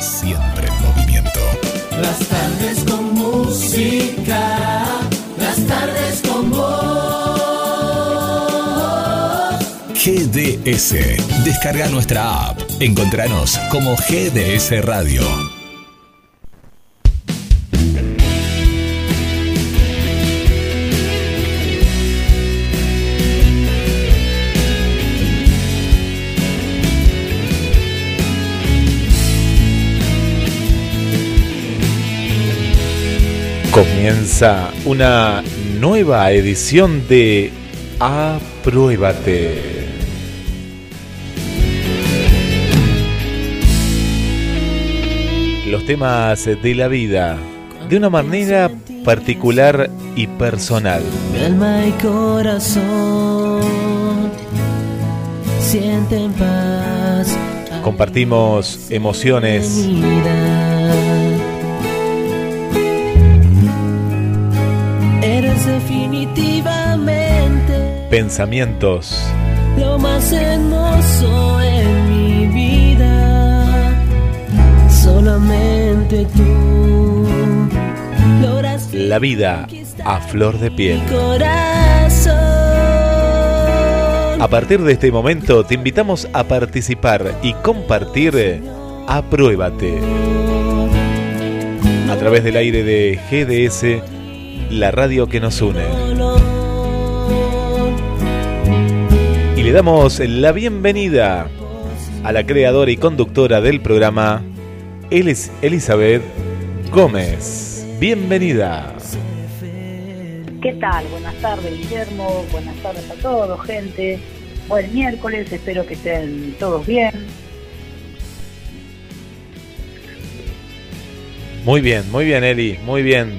Siempre en movimiento. Las tardes con música, las tardes con vos. GDS, descarga nuestra app. Encontranos como GDS Radio. Comienza una nueva edición de Apruébate. Los temas de la vida de una manera particular y personal. Mi alma y corazón sienten paz. Compartimos emociones, pensamientos, lo más hermoso en mi vida. Solamente tú la vida a flor de piel. mi corazón. A partir de este momento te invitamos a participar y compartir Apruébate a través del aire de GDS, la radio que nos une. Le damos la bienvenida a la creadora y conductora del programa, Elis Elizabeth Gómez. Bienvenida. ¿Qué tal? Buenas tardes, Guillermo. Buenas tardes a todos, gente. Buen miércoles, espero que estén todos bien. Muy bien, muy bien, Eli, muy bien.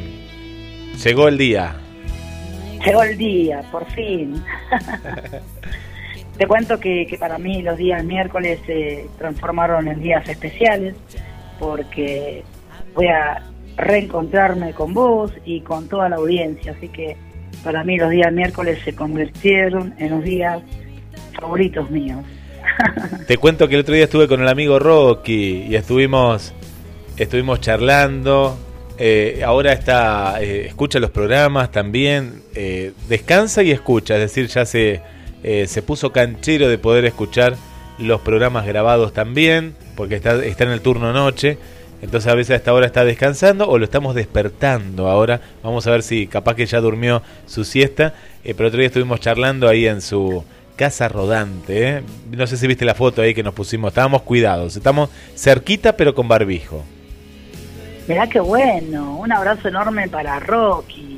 Llegó el día. Llegó el día, por fin. Te cuento que, que para mí los días miércoles se transformaron en días especiales porque voy a reencontrarme con vos y con toda la audiencia. Así que para mí los días miércoles se convirtieron en los días favoritos míos. Te cuento que el otro día estuve con el amigo Rocky y estuvimos, estuvimos charlando. Eh, ahora está, eh, escucha los programas también, eh, descansa y escucha, es decir, ya se, eh, se puso canchero de poder escuchar los programas grabados también, porque está, está en el turno noche. Entonces a veces a esta hora está descansando o lo estamos despertando ahora. Vamos a ver si capaz que ya durmió su siesta. Eh, pero otro día estuvimos charlando ahí en su casa rodante. ¿eh? No sé si viste la foto ahí que nos pusimos. Estábamos cuidados. Estamos cerquita pero con barbijo. Mirá qué bueno, un abrazo enorme para Rocky.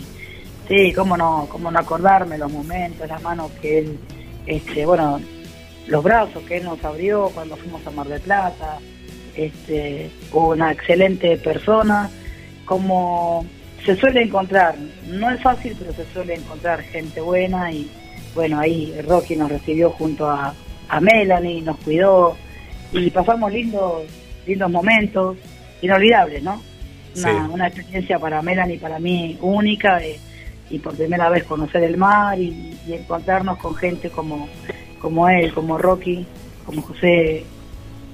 Sí, cómo no, cómo no acordarme los momentos, las manos que él, este, bueno, los brazos que él nos abrió cuando fuimos a Mar del Plata. Este, una excelente persona, como se suele encontrar, no es fácil, pero se suele encontrar gente buena y bueno, ahí Rocky nos recibió junto a, a Melanie, nos cuidó y pasamos lindos, lindos momentos, inolvidables, ¿no? Una, Sí. una experiencia para Melanie para mí única de- y por primera vez conocer el mar y, encontrarnos con gente como, como él, como Rocky, como José,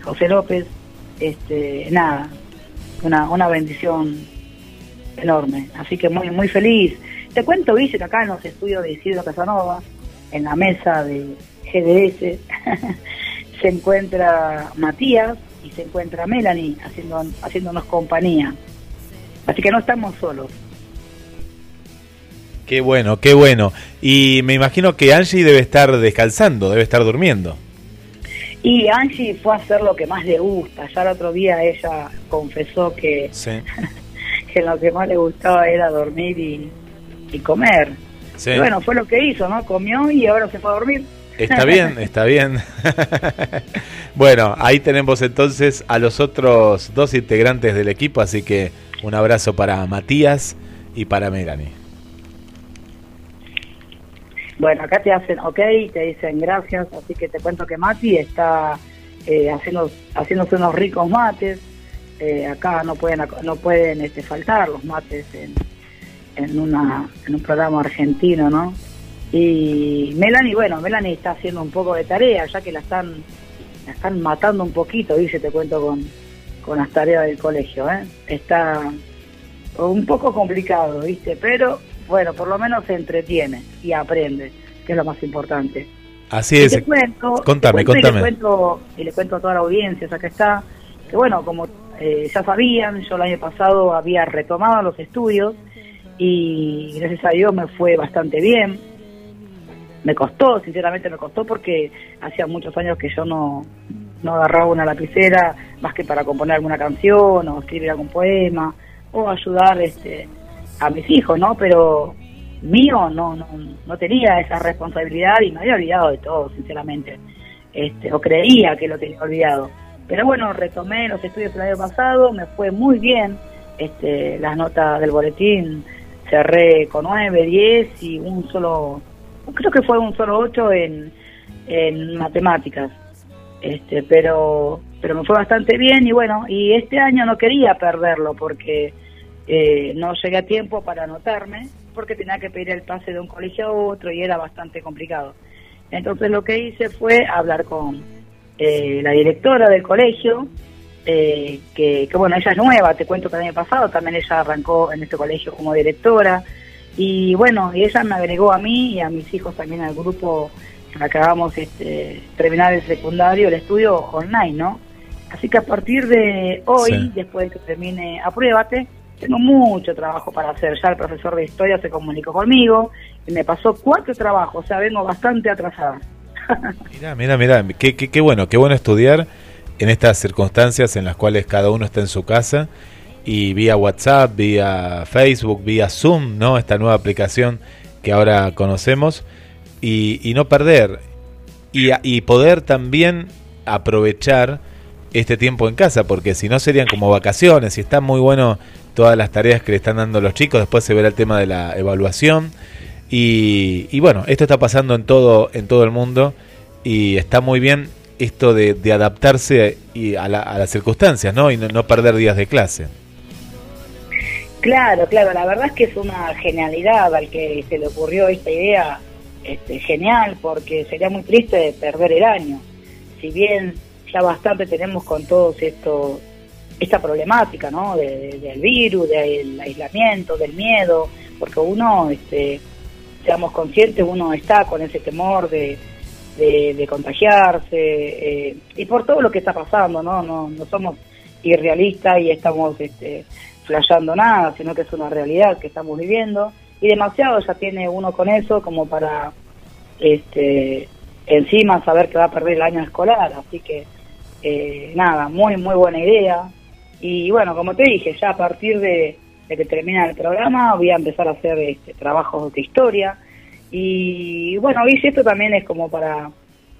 José López, este, nada, una, una bendición enorme. Así que muy, muy feliz. Te cuento, Vice, que acá en los estudios de Isidro Casanova, en la mesa de GDS, se encuentra Matías y se encuentra Melanie haciendo, haciéndonos compañía. Así que no estamos solos. Qué bueno, qué bueno. Y me imagino que Angie debe estar descansando, debe estar durmiendo. Y Angie fue a hacer lo que más le gusta. Ya el otro día ella confesó que, Sí. que lo que más le gustaba era dormir y, y comer. Sí. Y bueno, fue lo que hizo, ¿no? Comió y ahora se fue a dormir. Está bien, está bien. bueno, ahí tenemos entonces a los otros dos integrantes del equipo, así que un abrazo para Matías y para Melanie. Bueno, acá te hacen ok, te dicen gracias, así que te cuento que Mati está eh, haciendo, haciéndose unos ricos mates. Eh, acá no pueden no pueden este, faltar los mates en, en, una, un programa argentino, ¿no? Y Melanie, bueno, Melanie está haciendo un poco de tarea, ya que la están, la están matando un poquito, dice, te cuento con, con las tareas del colegio. ¿eh? Está un poco complicado, ¿viste? Pero bueno, por lo menos se entretiene y aprende, que es lo más importante. Así es. Y te cuento, contame, te cuento contame. Y le, cuento, y le cuento a toda la audiencia, ya que está, que bueno, como eh, ya sabían, yo el año pasado había retomado los estudios y gracias a Dios me fue bastante bien. Me costó, sinceramente me costó porque hacía muchos años que yo no, no agarraba una lapicera más que para componer alguna canción o escribir algún poema o ayudar este a mis hijos, ¿no? Pero mío no, no, no tenía esa responsabilidad y me había olvidado de todo, sinceramente. Este, o creía que lo tenía olvidado. Pero bueno, retomé los estudios el año pasado, me fue muy bien. Este, las notas del boletín cerré con 9, 10 y un solo, creo que fue un solo 8 en, en matemáticas. Este, pero, pero me fue bastante bien y bueno, y este año no quería perderlo porque eh, no llegué a tiempo para anotarme porque tenía que pedir el pase de un colegio a otro y era bastante complicado. Entonces lo que hice fue hablar con eh, la directora del colegio, eh, que, que, bueno, ella es nueva, te cuento que el año pasado también ella arrancó en este colegio como directora y bueno, y ella me agregó a mí y a mis hijos también al grupo acabamos este, terminar el secundario, el estudio online, ¿no? Así que a partir de hoy, Sí. después de que termine Apruébate, tengo mucho trabajo para hacer. Ya el profesor de historia se comunicó conmigo y me pasó cuatro trabajos, o sea, vengo bastante atrasada. Mira, mira, mira, qué, qué, qué bueno, qué bueno estudiar en estas circunstancias en las cuales cada uno está en su casa y vía WhatsApp, vía Facebook, vía Zoom, ¿no? Esta nueva aplicación que ahora conocemos y, no perder y, y poder también aprovechar este tiempo en casa, porque si no serían como vacaciones y está muy bueno todas las tareas que le están dando los chicos, después se verá el tema de la evaluación y, y bueno, esto está pasando en todo, en todo el mundo y está muy bien esto de, de adaptarse y a, la- a las circunstancias, ¿no? Y no, no perder días de clase. Claro, claro, la verdad es que es una genialidad al que se le ocurrió esta idea, este, genial, porque sería muy triste perder el año. Si bien ya bastante tenemos con todos esto, esta problemática, ¿no? De- de- del virus, del aislamiento, del miedo, porque uno, este, seamos conscientes, uno está con ese temor de, de, contagiarse eh, y por todo lo que está pasando, ¿no? No, no somos irrealistas y estamos este, flasheando nada, sino que es una realidad que estamos viviendo y demasiado ya tiene uno con eso como para este encima saber que va a perder el año escolar, así que eh, nada, muy muy buena idea y bueno, como te dije, ya a partir de, de que termina el programa voy a empezar a hacer este, trabajos de historia y bueno, y esto también es como para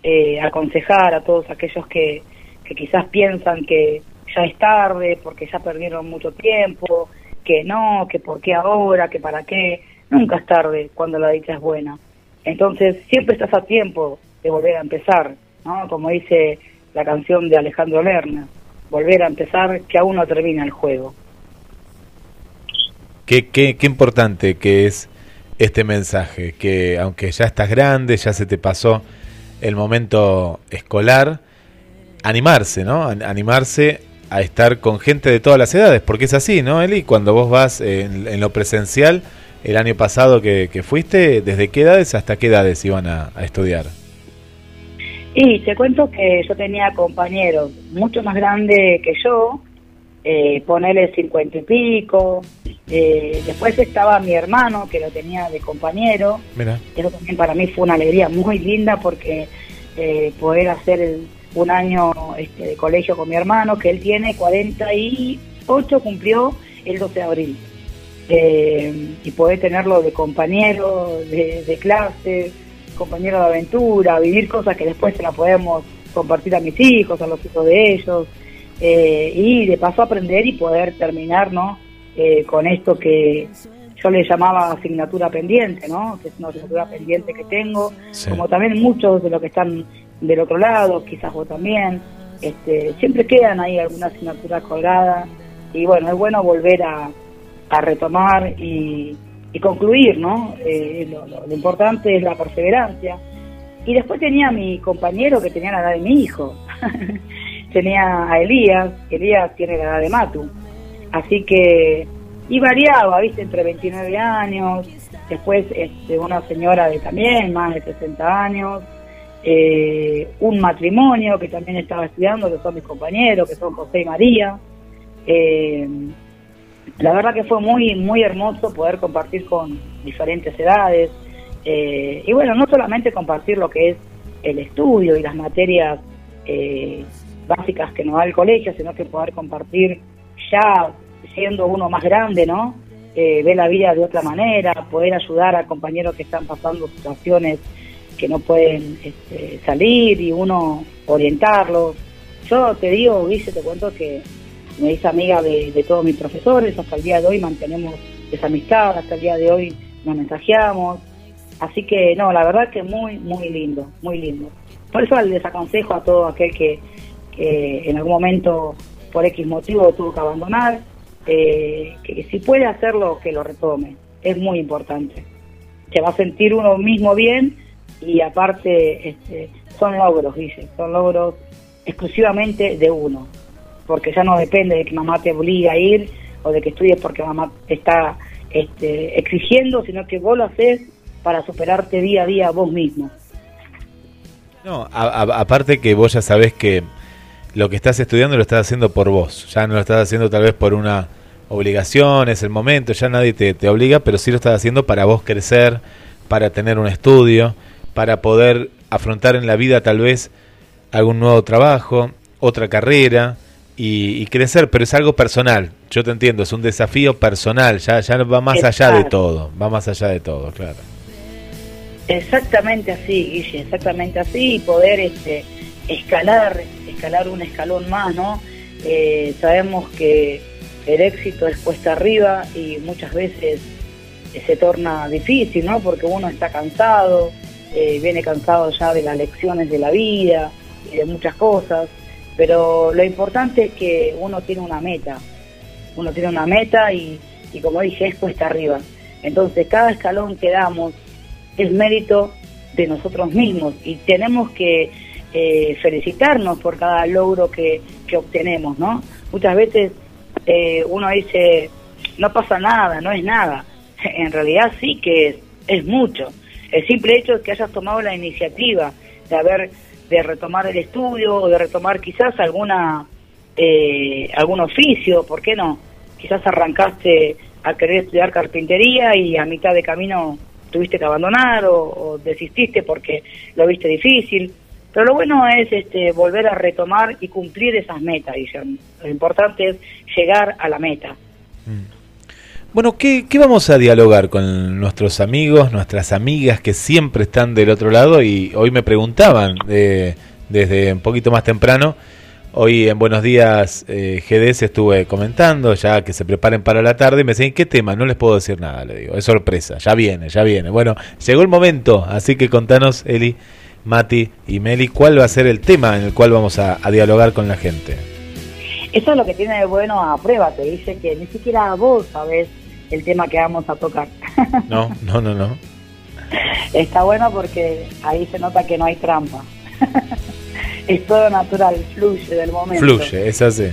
eh, aconsejar a todos aquellos que, que quizás piensan que ya es tarde porque ya perdieron mucho tiempo, que no, que por qué ahora, que para qué. Nunca es tarde cuando la dicha es buena. Entonces siempre estás a tiempo de volver a empezar, ¿no? Como dice la canción de Alejandro Lerner, volver a empezar que aún no termina el juego. Qué, qué, qué importante que es este mensaje, que aunque ya estás grande, ya se te pasó el momento escolar, animarse, ¿no? An- Animarse a estar con gente de todas las edades, porque es así, ¿no, Eli? Cuando vos vas en, lo presencial, el año pasado que, que fuiste, ¿desde qué edades hasta qué edades iban a estudiar? Y te cuento que yo tenía compañeros mucho más grandes que yo, eh, ponerle cincuenta y pico. Eh, después estaba mi hermano, que lo tenía de compañero. Mira, Eso también para mí fue una alegría muy linda porque eh, poder hacer el- un año este, de colegio con mi hermano, que él tiene 48, cumplió el 12 de abril. Eh, y poder tenerlo de compañero de, de clase, compañero de aventura, vivir cosas que después se las podemos compartir a mis hijos, a los hijos de ellos, eh, y de paso aprender y poder terminar ¿no? Eh, con esto que yo le llamaba asignatura pendiente, ¿no? que es una asignatura pendiente que tengo, Sí. como también muchos de los que están del otro lado, quizás vos también, este, siempre quedan ahí algunas asignaturas colgadas y bueno, es bueno volver a, a retomar y, y concluir, ¿no? Eh, lo, importante es la perseverancia. Y después tenía a mi compañero que tenía la edad de mi hijo. tenía a Elías, Elías tiene la edad de Matu, así que, y variaba, viste, entre 29 años, después este, una señora de también más de 60 años, eh, un matrimonio que también estaba estudiando, que son mis compañeros, que son José y María. Eh, la verdad que fue muy, muy hermoso poder compartir con diferentes edades. eh, y bueno, no solamente compartir lo que es el estudio y las materias eh, básicas que nos da el colegio, sino que poder compartir ya siendo uno más grande, ¿no? Eh, ver la vida de otra manera, poder ayudar a compañeros que están pasando situaciones que no pueden este, salir y uno orientarlos. Yo te digo, Guille, te cuento que me hice amiga de, todos mis profesores, hasta el día de hoy mantenemos esa amistad, hasta el día de hoy nos mensajeamos, así que no, la verdad que muy, muy lindo, muy lindo. Por eso les aconsejo a todo aquel que, que en algún momento por X motivo tuvo que abandonar, eh, que si puede hacerlo, que lo retome, es muy importante. Se va a sentir uno mismo bien y aparte este, son logros, dice, son logros exclusivamente de uno, porque ya no depende de que mamá te obligue a ir o de que estudies porque mamá te está este, exigiendo, sino que vos lo haces para superarte día a día vos mismo. No, a- a- aparte que vos ya sabés que lo que estás estudiando lo estás haciendo por vos, ya no lo estás haciendo tal vez por una obligación, es el momento, ya nadie te, te obliga, pero sí lo estás haciendo para vos crecer, para tener un estudio, para poder afrontar en la vida tal vez algún nuevo trabajo, otra carrera y, y crecer, pero es algo personal, yo te entiendo, es un desafío personal, ya, ya va más allá de todo, va más allá de todo, claro. Exactamente así, Guille, exactamente así, y poder este, escalar, escalar un escalón más, ¿no? Eh, sabemos que el éxito es cuesta arriba y muchas veces se torna difícil, ¿no? Porque uno está cansado, eh, viene cansado ya de las lecciones de la vida y de muchas cosas, pero lo importante es que uno tiene una meta, uno tiene una meta y, como dije, es cuesta arriba. Entonces, cada escalón que damos es mérito de nosotros mismos y tenemos que eh, felicitarnos por cada logro que, que obtenemos, ¿no? Muchas veces eh, uno dice, no pasa nada, no es nada. En realidad sí que es, es mucho. El simple hecho de que hayas tomado la iniciativa de haber de retomar el estudio o de retomar quizás alguna eh, algún oficio, ¿por qué no? Quizás arrancaste a querer estudiar carpintería y a mitad de camino tuviste que abandonar o, desististe porque lo viste difícil. Pero lo bueno es este, volver a retomar y cumplir esas metas. Lo importante es llegar a la meta. Bueno, ¿qué, qué vamos a dialogar con nuestros amigos, nuestras amigas que siempre están del otro lado? Y hoy me preguntaban eh, desde un poquito más temprano. Hoy en Buenos Días eh, GDS estuve comentando, ya que se preparen para la tarde. Y me decían, ¿qué tema? No les puedo decir nada, le digo. Es sorpresa, ya viene, ya viene. Bueno, llegó el momento, así que contanos, Eli, Mati y Meli, ¿cuál va a ser el tema en el cual vamos a, a dialogar con la gente? Eso es lo que tiene de bueno a prueba, te dice que ni siquiera vos sabés el tema que vamos a tocar. No, no, no, no. Está bueno porque ahí se nota que no hay trampa. es todo natural, fluye del momento. Fluye, es así.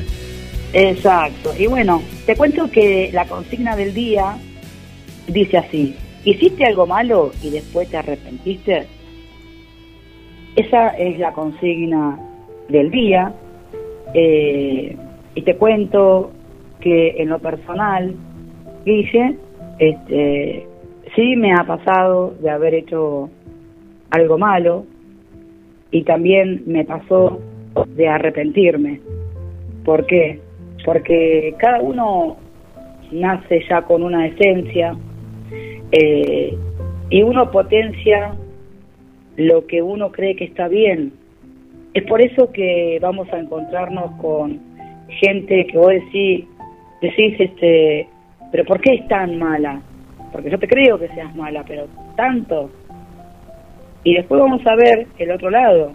Exacto. Y bueno, te cuento que la consigna del día dice así, ¿hiciste algo malo y después te arrepentiste? Esa es la consigna del día. Eh, y te cuento que en lo personal, Guille, este, sí me ha pasado de haber hecho algo malo y también me pasó de arrepentirme. ¿Por qué? Porque cada uno nace ya con una esencia eh, y uno potencia lo que uno cree que está bien. Es por eso que vamos a encontrarnos con gente que vos decís, decís este, pero ¿por qué es tan mala? Porque yo te creo que seas mala, pero tanto. Y después vamos a ver el otro lado,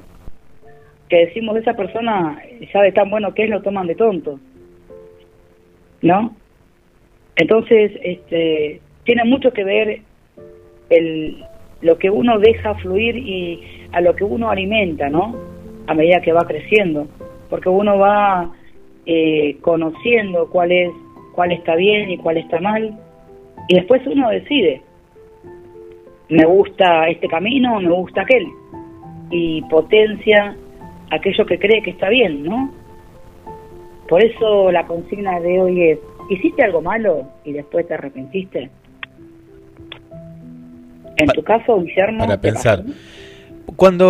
que decimos esa persona sabe tan bueno que es, lo toman de tonto. ¿No? Entonces, este, tiene mucho que ver el, lo que uno deja fluir y a lo que uno alimenta, ¿no? A medida que va creciendo. porque uno va eh, conociendo cuál es cuál está bien y cuál está mal y después uno decide me gusta este camino o me gusta aquel y potencia aquello que cree que está bien, ¿no? Por eso la consigna de hoy es, ¿hiciste algo malo y después te arrepentiste? En tu caso, Guillermo... Para ¿qué pensar. pasó? Cuando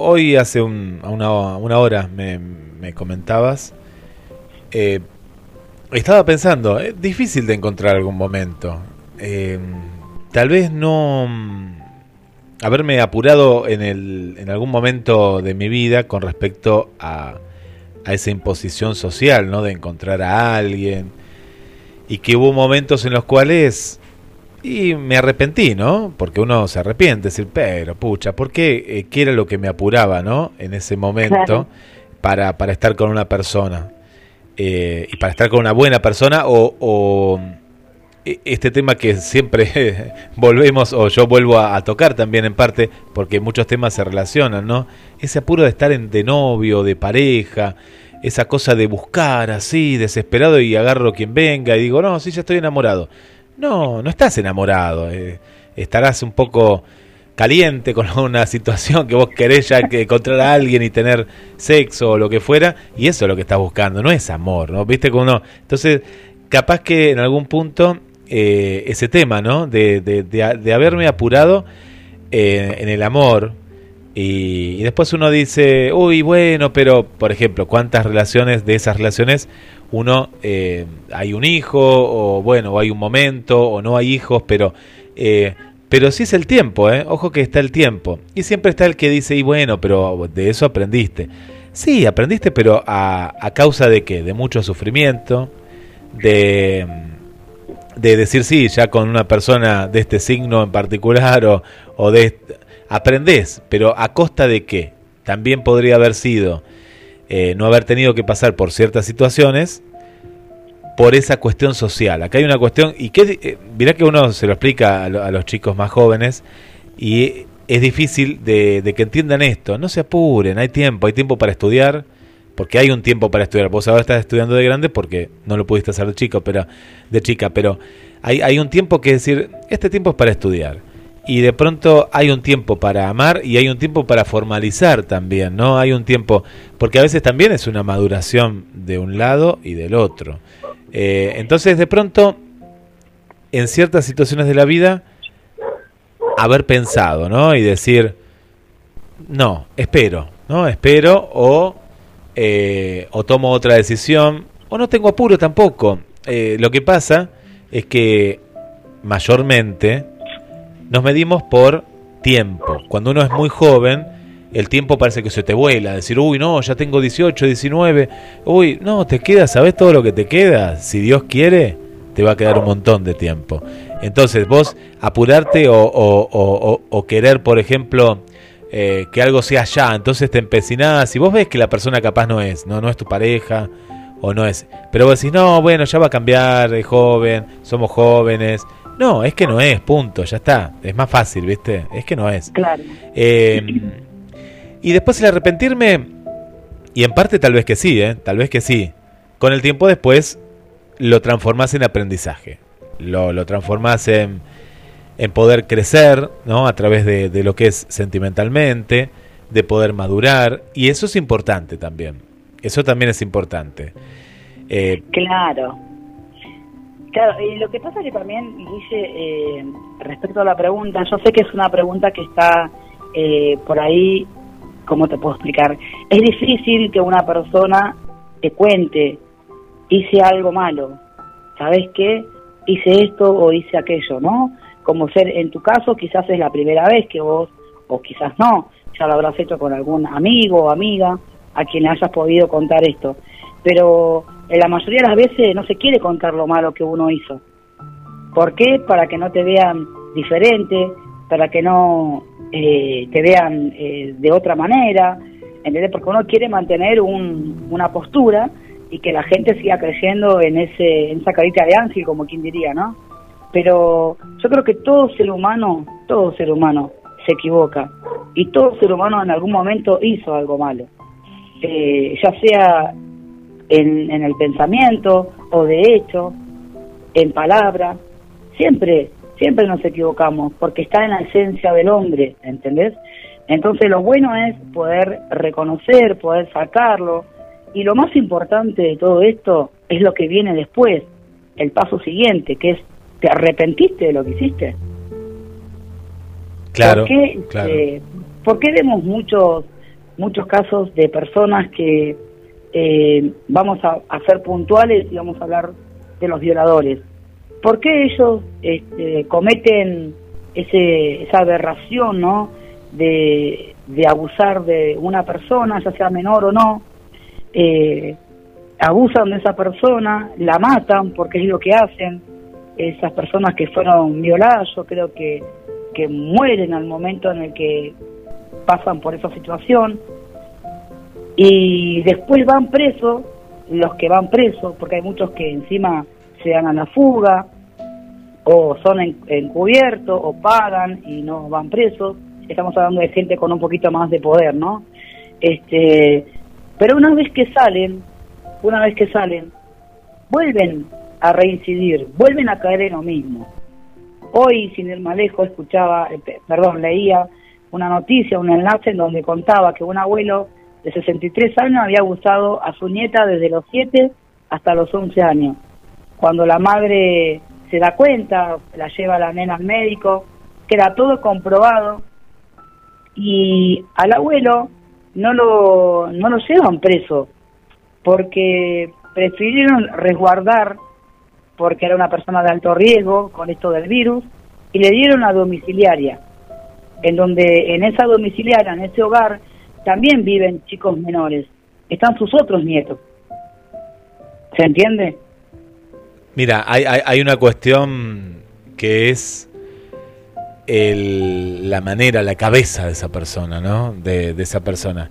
hoy hace un- una, una hora me, me comentabas, eh, estaba pensando, es difícil de encontrar algún momento. Eh, tal vez no mm, haberme apurado en, el, en algún momento de mi vida con respecto a, a esa imposición social, ¿no? De encontrar a alguien. Y que hubo momentos en los cuales y me arrepentí, ¿no? Porque uno se arrepiente, decir, pero pucha, ¿por qué? Eh, ¿Qué era lo que me apuraba, ¿no? En ese momento Claro. para, para estar con una persona. Eh, y para estar con una buena persona o, e- este tema que siempre volvemos o yo vuelvo a, a tocar también en parte porque muchos temas se relacionan, ¿no? Ese apuro de estar en, de novio, de pareja, esa cosa de buscar así, desesperado y agarro quien venga y digo, no, sí, ya estoy enamorado. No, no estás enamorado. eh, estarás un poco caliente con una situación que vos querés ya que encontrar a alguien y tener sexo o lo que fuera, y eso es lo que estás buscando, no es amor, ¿no? ¿Viste cómo no? Entonces, capaz que en algún punto eh, ese tema, ¿no? De, de, de, de haberme apurado eh, en el amor, y, y después uno dice, uy, bueno, pero, por ejemplo, ¿cuántas relaciones de esas relaciones uno, eh, hay un hijo, o bueno, o hay un momento, o no hay hijos, pero, eh, pero sí es el tiempo, ¿eh? Ojo que está el tiempo. Y siempre está el que dice, y bueno, pero de eso aprendiste. Sí, aprendiste, pero a, a causa de qué? De mucho sufrimiento, de, de decir sí, ya con una persona de este signo en particular, o, o de... Aprendés, pero a costa de qué? También podría haber sido eh, no haber tenido que pasar por ciertas situaciones por esa cuestión social. Acá hay una cuestión, y que eh, mirá que uno se lo explica a, lo- a los chicos más jóvenes, y es difícil de, de que entiendan esto. No se apuren, hay tiempo, hay tiempo para estudiar, porque hay un tiempo para estudiar. Vos ahora estás estudiando de grande porque no lo pudiste hacer de chico, pero de chica, pero hay, hay un tiempo que decir, este tiempo es para estudiar. Y de pronto hay un tiempo para amar y hay un tiempo para formalizar también, ¿no? Hay un tiempo, porque a veces también es una maduración de un lado y del otro. Eh, entonces, de pronto, en ciertas situaciones de la vida, haber pensado, ¿no? Y decir, no, espero, ¿no? Espero o, eh, o tomo otra decisión o no tengo apuro tampoco. Eh, lo que pasa es que mayormente nos medimos por tiempo. Cuando uno es muy joven, el tiempo parece que se te vuela. Decir, uy, no, ya tengo 18, 19. Uy, no, te queda, ¿sabes todo lo que te queda? Si Dios quiere, te va a quedar un montón de tiempo. Entonces, vos apurarte o, o- o- o- o querer, por ejemplo, eh, que algo sea ya, entonces te empecinás y vos ves que la persona capaz no es, no, no es tu pareja o no es. Pero vos decís, no, bueno, ya va a cambiar, es joven, somos jóvenes. No, es que no es, punto, ya está. Es más fácil, ¿viste? Es que no es. Claro. Eh, y después el arrepentirme, y en parte tal vez que sí, ¿eh? tal vez que sí. Con el tiempo después lo transformás en aprendizaje. Lo, lo transformás en, en poder crecer, ¿no? A través de, de lo que es sentimentalmente, de poder madurar. Y eso es importante también. Eso también es importante. Eh, Claro. Claro, y lo que pasa que también, dice, eh, respecto a la pregunta, yo sé que es una pregunta que está eh, por ahí, ¿cómo te puedo explicar? Es difícil que una persona te cuente, hice algo malo, ¿sabes qué? Hice esto o hice aquello, ¿no? Como ser, en tu caso, quizás es la primera vez que vos, o quizás no, ya lo habrás hecho con algún amigo o amiga a quien hayas podido contar esto. Pero en la mayoría de las veces no se quiere contar lo malo que uno hizo. ¿Por qué? Para que no te vean diferente, para que no eh, te vean eh, de otra manera, ¿entendés? Porque uno quiere mantener un- una postura y que la gente siga creyendo en, ese, en esa carita de ángel, como quien diría, ¿no? Pero yo creo que todo ser humano, todo ser humano se equivoca y todo ser humano en algún momento hizo algo malo. eh, ya sea en, en el pensamiento o de hecho, en palabra, siempre, siempre nos equivocamos, porque está en la esencia del hombre, ¿entendés? Entonces lo bueno es poder reconocer, poder sacarlo, y lo más importante de todo esto es lo que viene después, el paso siguiente, que es, ¿te arrepentiste de lo que hiciste? Claro, ¿Por qué, claro. eh, por qué vemos muchos, muchos casos de personas que eh, vamos a, a ser puntuales y vamos a hablar de los violadores? ¿Por qué ellos este, cometen ese, esa aberración, ¿no? De, abusar de una persona, ya sea menor o no, eh, abusan de esa persona, la matan porque es lo que hacen, esas personas que fueron violadas, yo creo que mueren al momento en el que pasan por esa situación y después van presos, los que van presos, porque hay muchos que encima se dan a la fuga o son en- encubiertos o pagan y no van presos. Estamos hablando de gente con un poquito más de poder, ¿no? Este, pero una vez que salen, una vez que salen, vuelven a reincidir, vuelven a caer en lo mismo. Hoy, sin ir más lejos, escuchaba, eh, pe- perdón, leía una noticia, un enlace en donde contaba que un abuelo de 63 años había abusado a su nieta desde los 7 hasta los 11 años. Cuando la madre se da cuenta, la lleva la nena al médico, queda todo comprobado y al abuelo no lo, no lo llevan preso porque prefirieron resguardar porque era una persona de alto riesgo con esto del virus y le dieron a domiciliaria en donde en esa domiciliaria, en ese hogar, también viven chicos menores. Están sus otros nietos. ¿Se entiende? Mira, hay, hay, hay una cuestión que es el- la manera, la cabeza de esa persona, ¿no? De, de esa persona.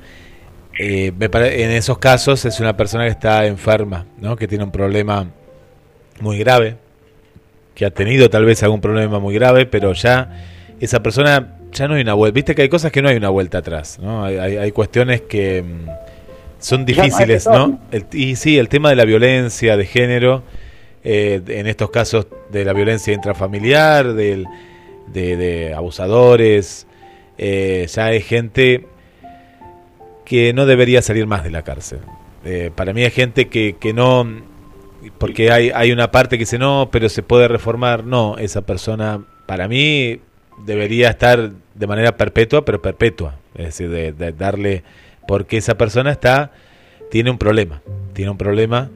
Eh, me pare- en esos casos es una persona que está enferma, ¿no? Que tiene un problema muy grave, que ha tenido tal vez algún problema muy grave, pero ya esa persona ya no hay una vuelta. Viste que hay cosas que no hay una vuelta atrás, ¿no? Hay, hay, hay cuestiones que mm, son difíciles. ¿no? El- y sí, el tema de la violencia de género, eh, en estos casos de la violencia intrafamiliar, del, de, abusadores, eh, ya hay gente que no debería salir más de la cárcel. Eh, para mí hay gente que, que no, porque hay, hay una parte que dice no, pero se puede reformar. No, esa persona para mí debería estar de manera perpetua, pero perpetua. Es decir, de, de darle, porque esa persona está, tiene un problema, tiene un problema.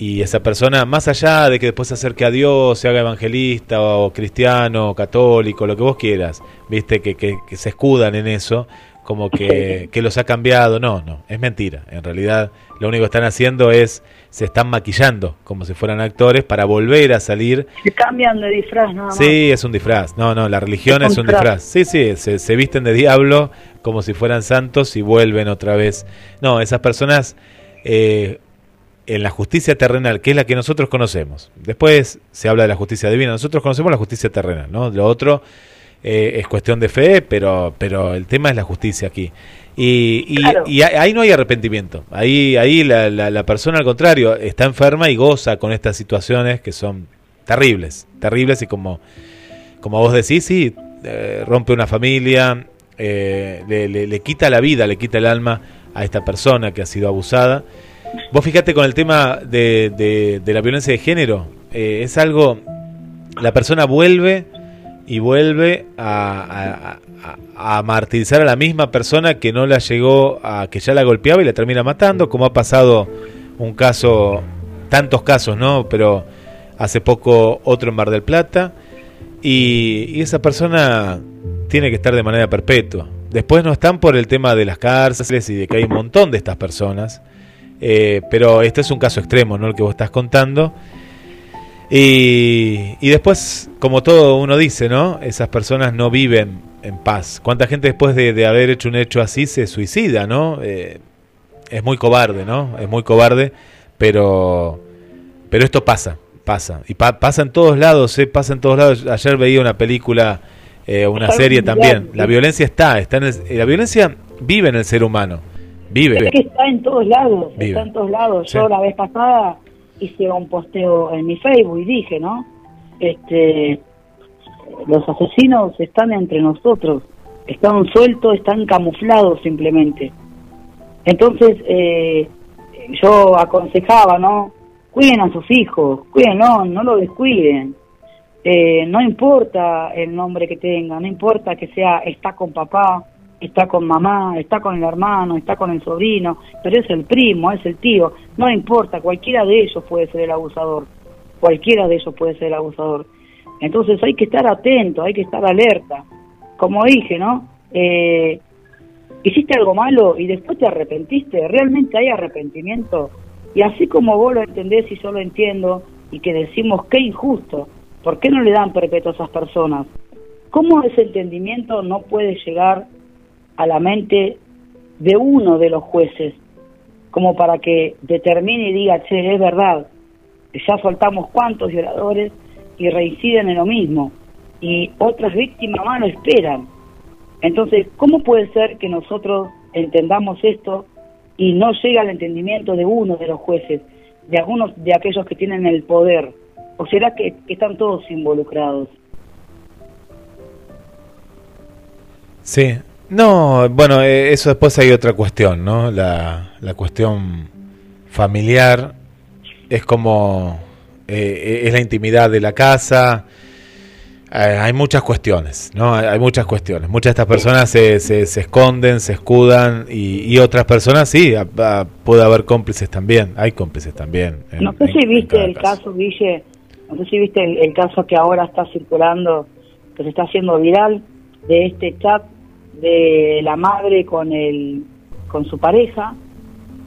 Y esa persona, más allá de que después se acerque a Dios, se haga evangelista o cristiano, o católico, lo que vos quieras, viste, que, que, que se escudan en eso, como que, que los ha cambiado. No, no, es mentira. En realidad, lo único que están haciendo es, se están maquillando como si fueran actores para volver a salir. Se cambian de disfraz nada más. Sí, es un disfraz. No, no, la religión Es es un disfraz. Sí, sí, se, se visten de diablo como si fueran santos y vuelven otra vez. No, esas personas eh, en la justicia terrenal, que es la que nosotros conocemos. Después se habla de la justicia divina. Nosotros conocemos la justicia terrenal, ¿no? Lo otro eh, es cuestión de fe, pero, pero el tema es la justicia aquí. Y, y, Claro. y ahí no hay arrepentimiento. Ahí, ahí la, la, la persona, al contrario, está enferma y goza con estas situaciones que son terribles, terribles y como, como vos decís, sí, eh, rompe una familia, eh, le, le- le quita la vida, le quita el alma a esta persona que ha sido abusada. Vos fíjate con el tema de, de- la violencia de género, eh, es algo, la persona vuelve y vuelve a- a martirizar a la misma persona que no la llegó a que ya la golpeaba y la termina matando, como ha pasado un caso, tantos casos, ¿no? Pero hace poco otro en Mar del Plata y, y esa persona tiene que estar de manera perpetua. Después no están por el tema de las cárceles y de que hay un montón de estas personas, eh, pero este es un caso extremo, ¿no? El que vos estás contando. Y, y después, como todo uno dice, ¿no? Esas personas no viven en paz. ¿Cuánta gente después de, de haber hecho un hecho así se suicida, ¿no? Eh, es muy cobarde, ¿no? Es muy cobarde, pero, pero esto pasa, pasa. Y pa- pasa en todos lados, ¿eh? Pasa en todos lados. Ayer veía una película, eh, una serie también. La violencia está, está en el- la violencia vive en el ser humano. Vive. Es que está en todos lados, Vive. está en todos lados. Sí. Yo la vez pasada hice un posteo en mi Facebook y dije, ¿no? Este, los asesinos están entre nosotros, están sueltos, están camuflados simplemente. Entonces, eh, yo aconsejaba, ¿no? Cuiden a sus hijos, cuídenlo, no lo descuiden. Eh, no importa el nombre que tenga, no importa que sea, está con papá, está con mamá, está con el hermano, está con el sobrino, pero es el primo, es el tío, no importa, cualquiera de ellos puede ser el abusador, cualquiera de ellos puede ser el abusador. Entonces hay que estar atento, hay que estar alerta. Como dije, ¿no? Eh, hiciste algo malo y después te arrepentiste, realmente hay arrepentimiento. Y así como vos lo entendés y yo lo entiendo y que decimos qué injusto, ¿por qué no le dan perpetuo a esas personas? ¿Cómo ese entendimiento no puede llegar a la mente de uno de los jueces como para que determine y diga, che, es verdad, ya soltamos cuantos violadores y reinciden en lo mismo y otras víctimas más lo esperan. Entonces, ¿cómo puede ser que nosotros entendamos esto y no llega al entendimiento de uno de los jueces, de algunos de aquellos que tienen el poder? ¿O será que, que están todos involucrados? Sí. No, bueno, eh, eso después hay otra cuestión, ¿no? La, la cuestión familiar es como eh, es la intimidad de la casa. Eh, hay muchas cuestiones, ¿no? Hay, muchas cuestiones. Muchas de estas personas se, se, se esconden, se escudan y, y otras personas sí, a- a- puede haber cómplices también. Hay cómplices también. en- No sé si en viste el caso, Guille, no sé si viste el, el caso que ahora está circulando, que se está haciendo viral, de este chat de la madre con el con su pareja,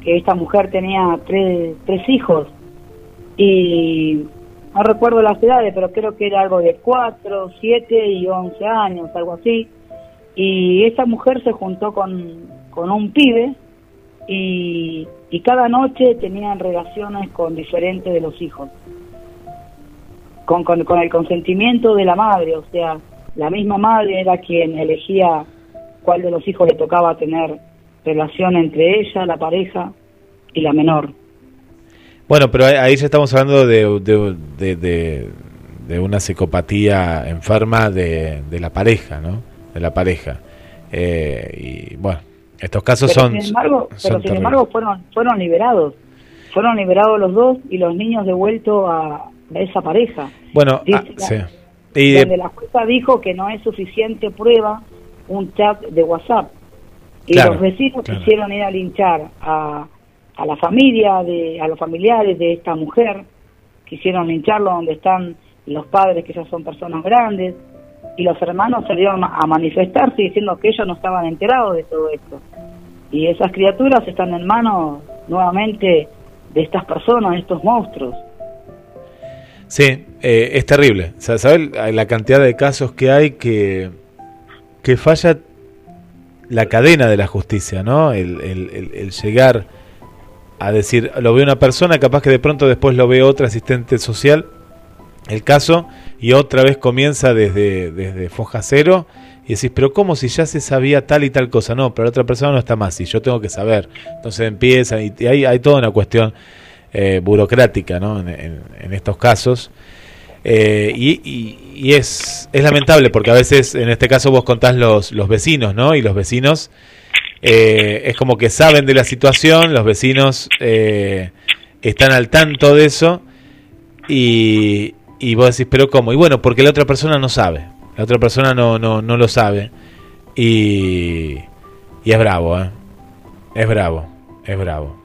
que esta mujer tenía tres, tres hijos y no recuerdo las edades, pero creo que era algo de 4, 7 y 11 años, algo así. Y esta mujer se juntó con, con un pibe y, y cada noche tenían relaciones con diferentes de los hijos. Con, con, con el consentimiento de la madre, o sea, la misma madre era quien elegía cuál de los hijos le tocaba tener relación entre ella, la pareja y la menor. Bueno, pero ahí- ya estamos hablando de, de, de- de- de una psicopatía enferma de, de la pareja, ¿no? De la pareja. Eh, y bueno, estos casos pero son. sin embargo, son pero sin terribles. embargo fueron fueron liberados fueron liberados los dos y los niños devueltos a, a esa pareja Bueno, Dice ah, la- sí. Y, donde la jueza dijo que no es suficiente prueba un chat de WhatsApp y Claro, los vecinos claro. quisieron ir a linchar a, a la familia de a los familiares de esta mujer quisieron lincharlo donde están los padres que ya son personas grandes y los hermanos salieron a manifestarse diciendo que ellos no estaban enterados de todo esto y esas criaturas están en manos nuevamente de estas personas, de estos monstruos. Sí, eh, es terrible. Sa- ¿Sabes la cantidad de casos que hay que, que falla la cadena de la justicia, ¿no? El, llegar a decir, lo ve una persona, capaz que de pronto después lo ve otra asistente social, el caso, y otra vez comienza desde, desde foja cero, y decís, pero ¿cómo si ya se sabía tal y tal cosa? No, pero la otra persona no está más, y yo tengo que saber. Entonces empieza, y, hay, hay toda una cuestión eh, burocrática, ¿no? En estos casos. Eh, y y- es, es lamentable porque a veces, en este caso, vos contás los, los vecinos, ¿no? Y los vecinos eh, es como que saben de la situación, los vecinos eh, están al tanto de eso y, y vos decís, pero ¿cómo? Y bueno, porque la otra persona no sabe, la otra persona no, no, no lo sabe y, y es bravo, ¿eh? Es bravo, es bravo.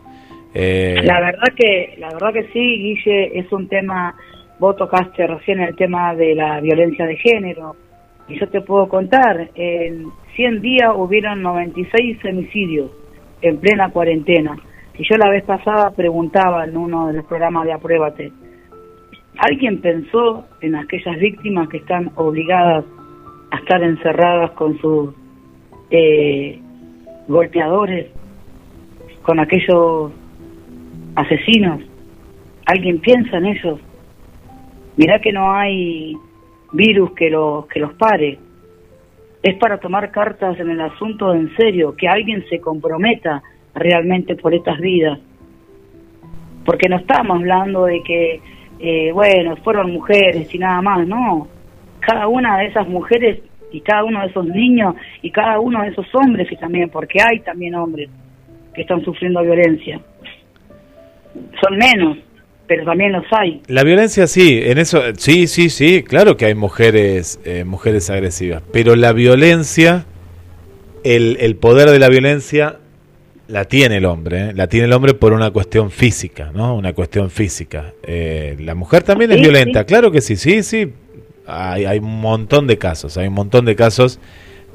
Eh, La verdad que, la verdad que sí, Guille, es un tema, vos tocaste recién el tema de la violencia de género, y yo te puedo contar, en 100 días hubieron 96 femicidios en plena cuarentena. Y yo la vez pasada preguntaba en uno de los programas de Apruébate, ¿alguien pensó en aquellas víctimas que están obligadas a estar encerradas con sus eh, golpeadores, con aquellos asesinos. ¿Alguien piensa en ellos? Mirá que no hay virus que los, que los pare. Es para tomar cartas en el asunto en serio, que alguien se comprometa realmente por estas vidas. Porque no estamos hablando de que, eh, bueno, fueron mujeres y nada más, no. Cada una de esas mujeres y cada uno de esos niños y cada uno de esos hombres y también, porque hay también hombres que están sufriendo violencia. Son menos, pero también los hay. La violencia sí, en eso sí, sí, sí, claro que hay mujeres eh, mujeres agresivas, pero la violencia el, el poder de la violencia la tiene el hombre, ¿eh? la tiene el hombre por una cuestión física, ¿no? Una cuestión física. Eh, la mujer también es violenta, sí. claro que sí, sí, sí. Hay, hay un montón de casos, hay un montón de casos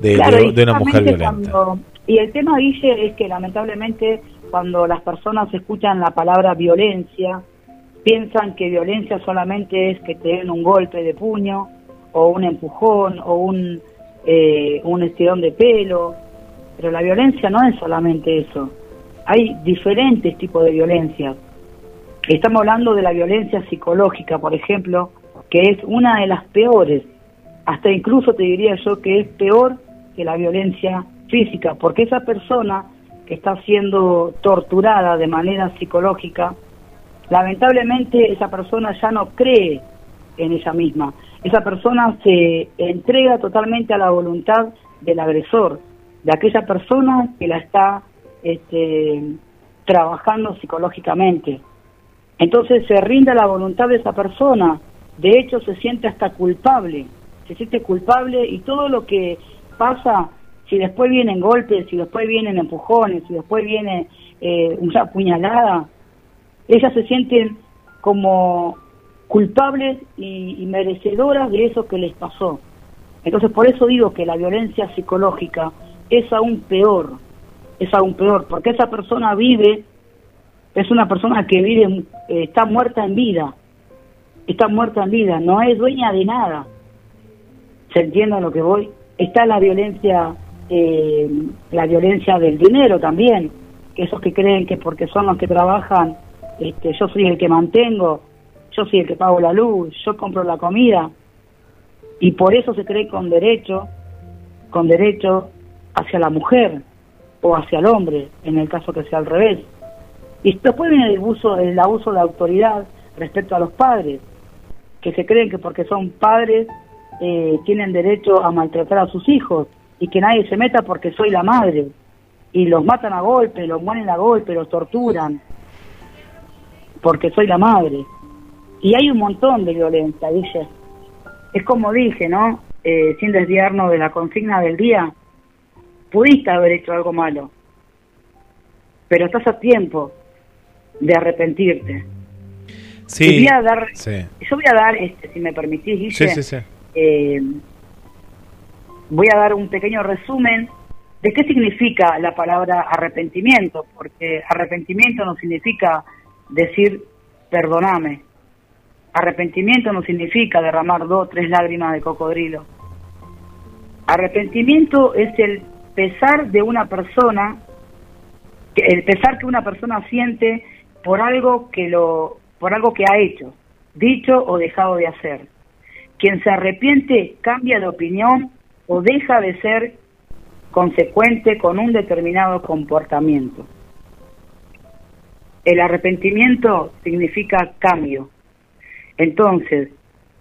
de, Claro, de- una mujer violenta. cuando- y el tema, Guille, es que lamentablemente cuando las personas escuchan la palabra violencia, piensan que violencia solamente es que te den un golpe de puño, o un empujón, o un, eh, un estirón de pelo. Pero la violencia no es solamente eso. Hay diferentes tipos de violencia. Estamos hablando de la violencia psicológica, por ejemplo, que es una de las peores. Hasta incluso te diría yo que es peor que la violencia física, porque esa persona que está siendo torturada de manera psicológica, lamentablemente esa persona ya no cree en ella misma. Esa persona se entrega totalmente a la voluntad del agresor, de aquella persona que la está este, trabajando psicológicamente. Entonces se rinde a la voluntad de esa persona, de hecho se siente hasta culpable, se siente culpable y todo lo que pasa, si después vienen golpes, si después vienen empujones, si después viene eh, una puñalada, ellas se sienten como culpables y, y merecedoras de eso que les pasó. Entonces por eso digo que la violencia psicológica es aún peor, es aún peor, porque esa persona vive, es una persona que vive, eh, está muerta en vida, está muerta en vida, no es dueña de nada. ¿Se entiende a lo que voy? Está la violencia, eh, la violencia del dinero también, esos que creen que porque son los que trabajan, este, yo soy el que mantengo, yo soy el que pago la luz, yo compro la comida, y por eso se cree con derecho, con derecho hacia la mujer o hacia el hombre, en el caso que sea al revés. Y después viene el abuso, el abuso de autoridad respecto a los padres, que se creen que porque son padres eh, tienen derecho a maltratar a sus hijos y que nadie se meta porque soy la madre. Y los matan a golpe, los mueren a golpe, los torturan porque soy la madre. Y hay un montón de violencia, dice. Es como dije, ¿no? Eh, sin desviarnos de la consigna del día, pudiste haber hecho algo malo, pero estás a tiempo de arrepentirte. Sí, Y voy a dar, sí, yo voy a dar, este, si me permitís, Guille, sí, sí, sí. eh, voy a dar un pequeño resumen de qué significa la palabra arrepentimiento, porque arrepentimiento no significa decir perdoname. Arrepentimiento no significa derramar dos, tres lágrimas de cocodrilo. Arrepentimiento es el pesar de una persona, el pesar que una persona siente por algo que lo, por algo que ha hecho, dicho o dejado de hacer. Quien se arrepiente cambia de opinión o deja de ser consecuente con un determinado comportamiento. El arrepentimiento significa cambio. Entonces,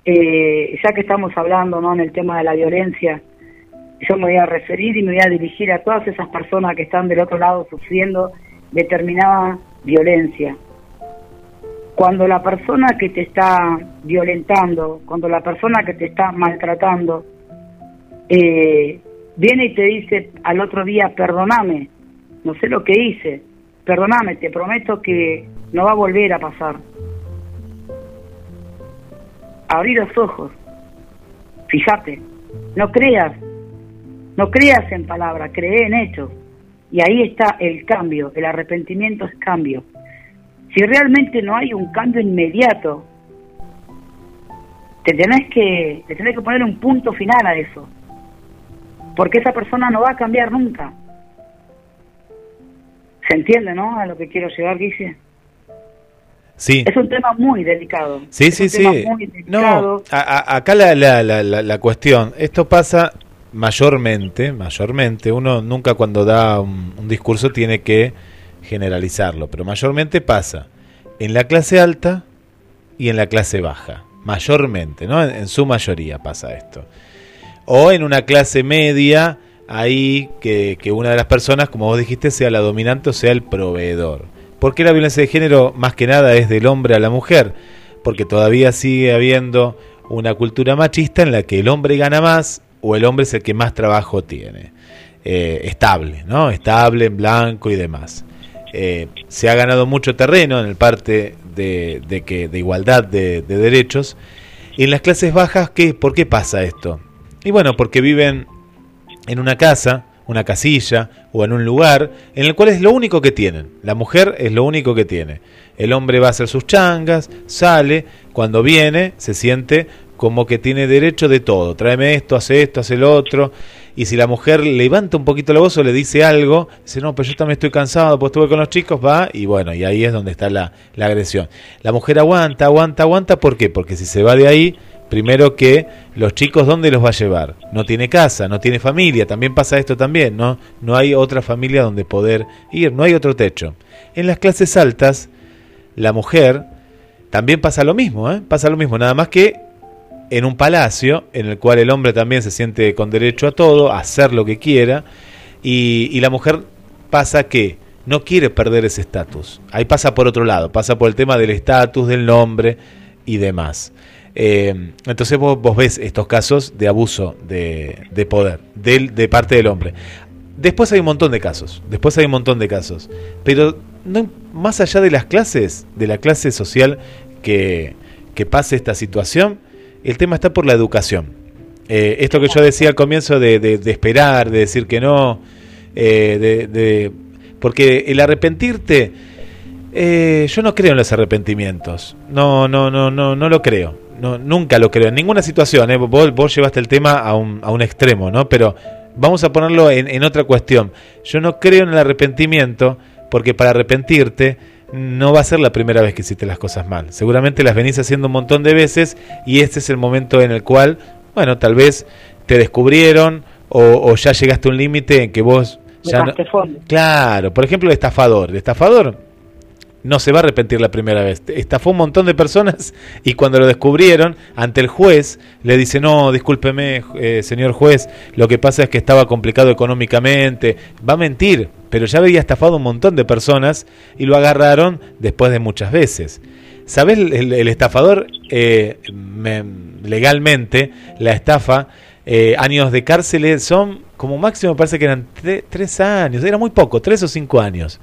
eh, ya que estamos hablando ¿no? en el tema de la violencia, yo me voy a referir y me voy a dirigir a todas esas personas que están del otro lado sufriendo determinada violencia. Cuando la persona que te está violentando, cuando la persona que te está maltratando, eh, viene y te dice al otro día, perdoname, no sé lo que hice, perdoname, te prometo que no va a volver a pasar. Abrí los ojos, fíjate, no creas, no creas en palabras, cree en hechos. Y ahí está el cambio, el arrepentimiento es cambio. Si realmente no hay un cambio inmediato, te tenés que, te tenés que poner un punto final a eso. Porque esa persona no va a cambiar nunca. ¿Se entiende, no? A lo que quiero llegar, Guille. Sí. Es un tema muy delicado. Sí, Es sí, un sí. tema muy delicado. No, a- a- acá la, la, la, la, la cuestión, esto pasa mayormente, mayormente, uno nunca cuando da un, un discurso tiene que generalizarlo, pero mayormente pasa en la clase alta y en la clase baja, mayormente, ¿no? En, en su mayoría pasa esto. O en una clase media, ahí que, que una de las personas, como vos dijiste, sea la dominante o sea el proveedor. ¿Por qué la violencia de género más que nada es del hombre a la mujer? Porque todavía sigue habiendo una cultura machista en la que el hombre gana más o el hombre es el que más trabajo tiene. Eh, estable, ¿no? Estable, en blanco y demás. Eh, se ha ganado mucho terreno en el parte de, de que, de igualdad de, de derechos. Y en las clases bajas, ¿qué, ¿por qué pasa esto? Y bueno, porque viven en una casa, una casilla o en un lugar en el cual es lo único que tienen. La mujer es lo único que tiene. El hombre va a hacer sus changas, sale, cuando viene se siente como que tiene derecho de todo. Tráeme esto, hace esto, hace lo otro. Y si la mujer levanta un poquito la voz o le dice algo, dice, no, pero yo también estoy cansado, pues estuve con los chicos, va, y bueno, y ahí es donde está la, la agresión. La mujer aguanta, aguanta, aguanta, ¿por qué? Porque si se va de ahí, primero que los chicos, ¿dónde los va a llevar? No tiene casa, no tiene familia, también pasa esto también, ¿no? No hay otra familia donde poder ir, no hay otro techo. En las clases altas, la mujer también pasa lo mismo, ¿eh? Pasa lo mismo, nada más que en un palacio en el cual el hombre también se siente con derecho a todo, a hacer lo que quiera, y, y la mujer pasa que no quiere perder ese estatus. Ahí pasa por otro lado, pasa por el tema del estatus, del nombre y demás. Eh, entonces vos, vos, ves estos casos de abuso de, de poder del, de parte del hombre. Después hay un montón de casos, después hay un montón de casos, pero no, más allá de las clases, de la clase social que, que pase esta situación, el tema está por la educación. Eh, esto que yo decía al comienzo de, esperar, de decir que no, eh, de, porque el arrepentirte, eh, yo no creo en los arrepentimientos, no, no, no, no, no lo creo, no, nunca lo creo, en ninguna situación, ¿eh? vos, vos llevaste el tema a un, a un extremo, ¿no? Pero vamos a ponerlo en, en otra cuestión, yo no creo en el arrepentimiento, porque para arrepentirte no va a ser la primera vez que hiciste las cosas mal. Seguramente las venís haciendo un montón de veces y este es el momento en el cual, bueno, tal vez te descubrieron o, o ya llegaste a un límite en que vos ya no... Claro, por ejemplo, el estafador. El estafador no se va a arrepentir la primera vez. Estafó un montón de personas y cuando lo descubrieron, ante el juez, le dice, no, discúlpeme, eh, señor juez, lo que pasa es que estaba complicado económicamente. Va a mentir, pero ya había estafado un montón de personas y lo agarraron después de muchas veces. ¿Sabes? El, estafador, eh, me, legalmente, la estafa, eh, años de cárcel son como máximo, parece que eran tres años, era muy poco, tres o cinco años.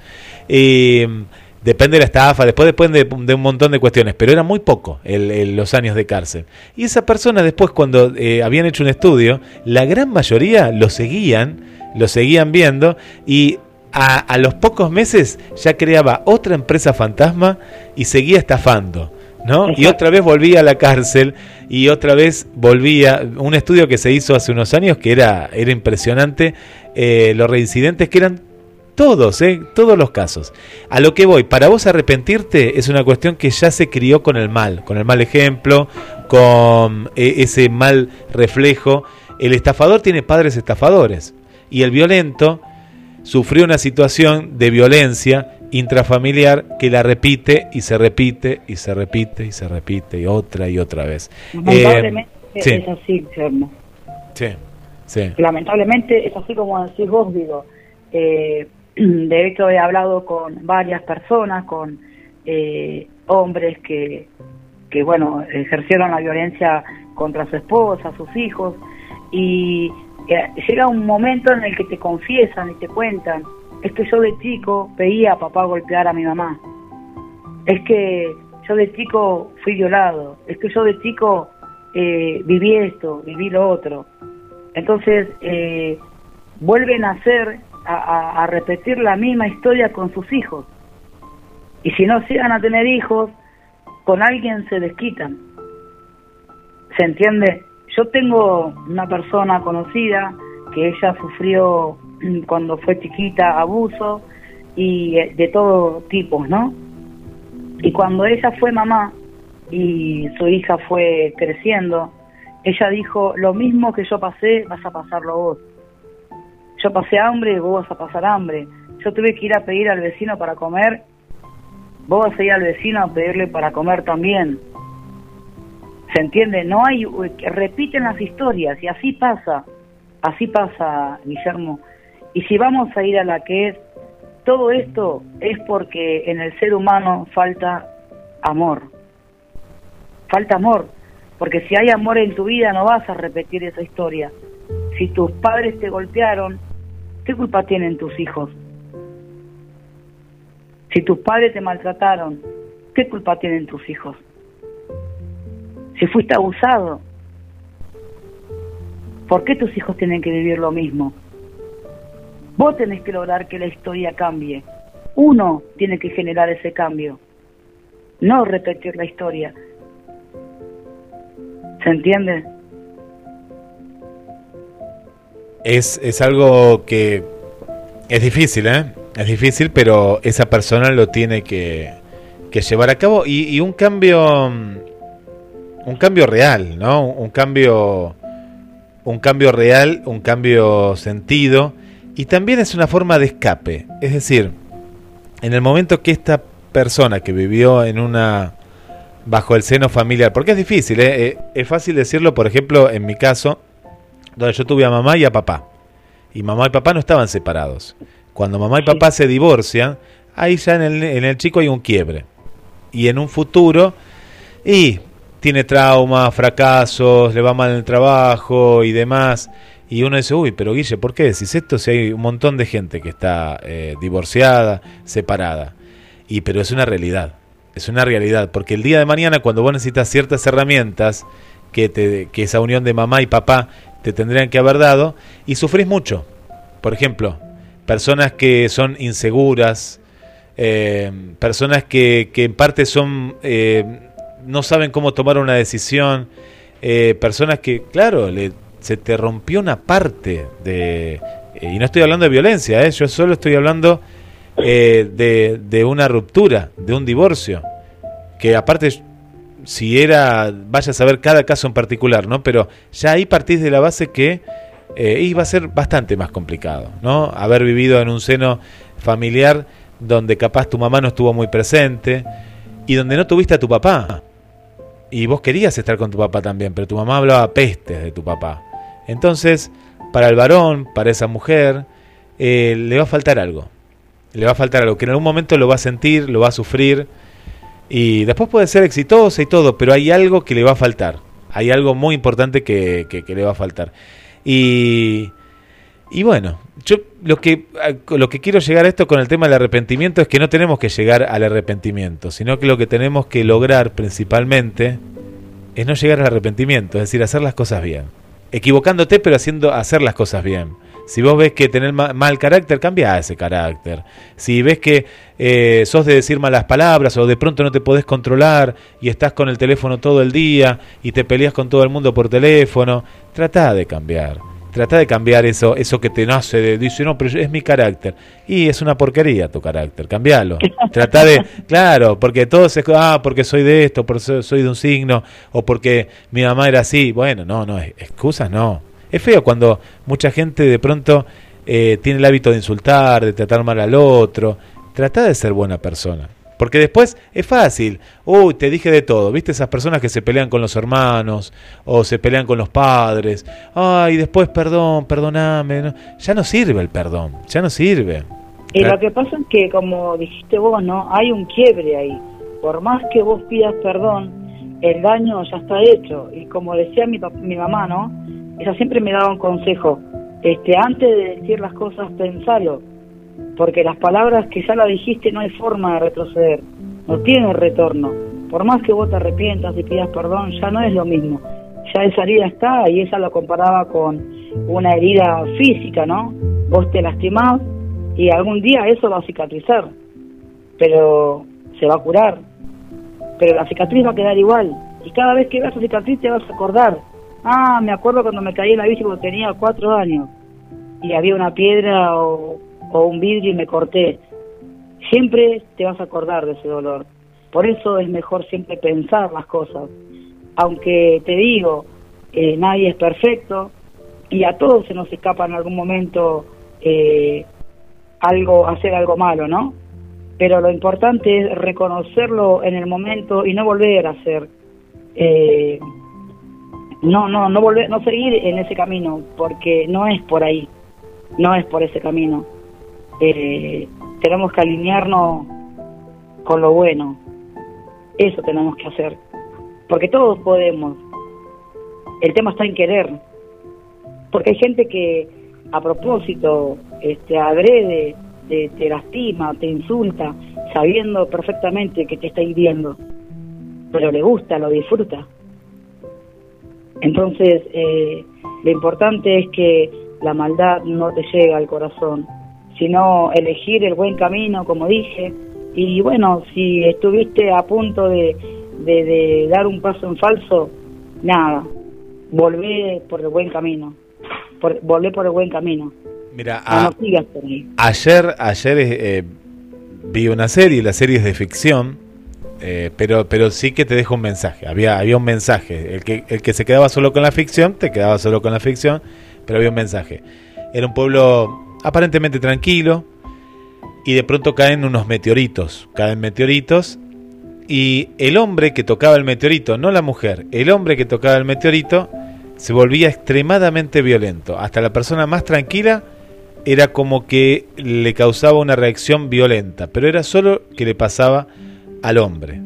Depende de la estafa, después depende de, de, un montón de cuestiones, pero era muy poco el, el, los años de cárcel. Y esa persona después cuando eh, habían hecho un estudio, la gran mayoría lo seguían, lo seguían viendo y a, a, los pocos meses ya creaba otra empresa fantasma y seguía estafando. ¿no? Y otra vez volvía a la cárcel y otra vez volvía. Un estudio que se hizo hace unos años que era, era impresionante, eh, los reincidentes que eran todos, ¿eh? todos los casos. A lo que voy, para vos arrepentirte es una cuestión que ya se crió con el mal, con el mal ejemplo, con eh, ese mal reflejo. El estafador tiene padres estafadores y el violento sufrió una situación de violencia intrafamiliar que la repite y se repite y se repite y se repite y otra y otra vez. Lamentablemente eh, sí. es así, Germo. Sí, sí. Lamentablemente es así como decís vos, digo. Eh, de hecho he hablado con varias personas, con eh, hombres que, que, bueno, ejercieron la violencia contra su esposa, sus hijos, y eh, llega un momento en el que te confiesan y te cuentan, es que yo de chico veía a papá golpear a mi mamá, es que yo de chico fui violado, es que yo de chico eh, viví esto, viví lo otro. Entonces, eh, vuelven a ser a, repetir la misma historia con sus hijos. Y si no llegan a tener hijos, con alguien se desquitan. ¿Se entiende? Yo tengo una persona conocida que ella sufrió cuando fue chiquita abuso y eh, de todo tipo, ¿no? Y cuando ella fue mamá y su hija fue creciendo, ella dijo, lo mismo que yo pasé, vas a pasarlo vos yo pasé hambre, vos vas a pasar hambre. yo tuve que ir a pedir al vecino para comer, vos vas a ir al vecino a pedirle para comer también. ¿Se entiende? No hay, repiten las historias y así pasa, así pasa, Guillermo. Y si vamos a ir a la que es, todo esto es porque en el ser humano falta amor. Falta amor, porque si hay amor en tu vida no vas a repetir esa historia. Si tus padres te golpearon, ¿qué culpa tienen tus hijos? Si tus padres te maltrataron, ¿qué culpa tienen tus hijos? Si fuiste abusado, ¿por qué tus hijos tienen que vivir lo mismo? Vos tenés que lograr que la historia cambie. Uno tiene que generar ese cambio, no repetir la historia. ¿Se entiende? Es, es algo que es difícil, ¿eh? Es difícil, pero esa persona lo tiene que, que llevar a cabo y, y, un cambio un cambio real, ¿no? Un cambio un cambio real, un cambio sentido y también es una forma de escape, es decir, en el momento que esta persona que vivió en una bajo el seno familiar, porque es difícil, ¿eh? Eh, es fácil decirlo, por ejemplo, en mi caso, donde yo tuve a mamá y a papá, y mamá y papá no estaban separados. Cuando mamá y papá se divorcian, ahí ya en el, en el chico hay un quiebre. Y en un futuro, y tiene traumas, fracasos, le va mal en el trabajo y demás. Y uno dice, uy, pero Guille, ¿por qué decís esto si hay un montón de gente que está eh, divorciada, separada? Y pero es una realidad, es una realidad, porque el día de mañana cuando vos necesitas ciertas herramientas que, te, que esa unión de mamá y papá te tendrían que haber dado, y sufrís mucho. Por ejemplo, personas que son inseguras, eh, personas que, que, en parte son eh, no saben cómo tomar una decisión, eh, personas que, claro, le, se te rompió una parte de... y no estoy hablando de violencia, yo solo estoy hablando de, de una ruptura, de un divorcio, que aparte si era, vaya a saber cada caso en particular, ¿no? Pero ya ahí partís de la base que eh, iba a ser bastante más complicado, ¿no? Haber vivido en un seno familiar donde capaz tu mamá no estuvo muy presente y donde no tuviste a tu papá. Y vos querías estar con tu papá también, pero tu mamá hablaba pestes de tu papá. Entonces, para el varón, para esa mujer, eh, le va a faltar algo. Le va a faltar algo que en algún momento lo va a sentir, lo va a sufrir y después puede ser exitosa y todo, pero hay algo que le va a faltar. Hay algo muy importante que, que, que le va a faltar. Y, y bueno, yo lo que, lo que quiero llegar a esto con el tema del arrepentimiento es que no tenemos que llegar al arrepentimiento, sino que lo que tenemos que lograr principalmente es no llegar al arrepentimiento, es decir, hacer las cosas bien. Equivocándote, pero haciendo hacer las cosas bien. Si vos ves que tenés mal carácter, cambia ese carácter. Si ves que eh, sos de decir malas palabras o de pronto no te podés controlar y estás con el teléfono todo el día y te peleas con todo el mundo por teléfono, trata de cambiar. Trata de cambiar eso, eso que te nace de, dice, no, pero es mi carácter. Y es una porquería tu carácter, cambialo. Trata de, claro, porque todos es, ah, porque soy de esto, porque soy de un signo, o porque mi mamá era así. Bueno, no, no, excusas no es feo cuando mucha gente de pronto eh, tiene el hábito de insultar, de tratar mal al otro. Trata de ser buena persona. Porque después es fácil. Uy, te dije de todo. ¿Viste esas personas que se pelean con los hermanos o se pelean con los padres? Ay, después perdón, perdoname. Ya no sirve el perdón. Ya no sirve. Y lo que pasa es que, como dijiste vos, ¿no? Hay un quiebre ahí. Por más que vos pidas perdón, el daño ya está hecho. Y como decía mi, mi mamá, ¿no? Ella siempre me daba un consejo, este, antes de decir las cosas, pensalo, porque las palabras que ya la dijiste no hay forma de retroceder, no tiene retorno. Por más que vos te arrepientas y pidas perdón, ya no es lo mismo. Ya esa herida está y ella lo comparaba con una herida física, ¿no? Vos te lastimás y algún día eso va a cicatrizar, pero se va a curar. Pero la cicatriz va a quedar igual. Y cada vez que veas esa cicatriz te vas a acordar Ah, me acuerdo cuando me caí en la bici cuando tenía cuatro años y había una piedra o, un vidrio y me corté. Siempre te vas a acordar de ese dolor. Por eso es mejor siempre pensar las cosas. Aunque te digo, eh, nadie es perfecto y a todos se nos escapa en algún momento eh, algo, hacer algo malo, ¿no? Pero lo importante es reconocerlo en el momento y no volver a hacer, eh, no, no, no volver, no seguir en ese camino, porque no es por ahí, no es por ese camino. Eh, tenemos que alinearnos con lo bueno, eso tenemos que hacer, porque todos podemos. El tema está en querer, porque hay gente que a propósito, este, agrede, te, te lastima, te insulta, sabiendo perfectamente que te está hiriendo, pero le gusta, lo disfruta. Entonces, eh, lo importante es que la maldad no te llega al corazón, sino elegir el buen camino, como dije, y bueno, si estuviste a punto de, de, de dar un paso en falso, nada, volvé por el buen camino, por, volvé por el buen camino. Mira, a- no sigas por ahí. ayer, ayer eh, vi una serie, la serie es de ficción, eh, pero, pero sí que te dejo un mensaje. Había, había un mensaje. El que, el que se quedaba solo con la ficción, te quedaba solo con la ficción, pero había un mensaje. Era un pueblo aparentemente tranquilo y de pronto caen unos meteoritos. Caen meteoritos y el hombre que tocaba el meteorito, no la mujer, el hombre que tocaba el meteorito se volvía extremadamente violento. Hasta la persona más tranquila era como que le causaba una reacción violenta, pero era solo que le pasaba al hombre.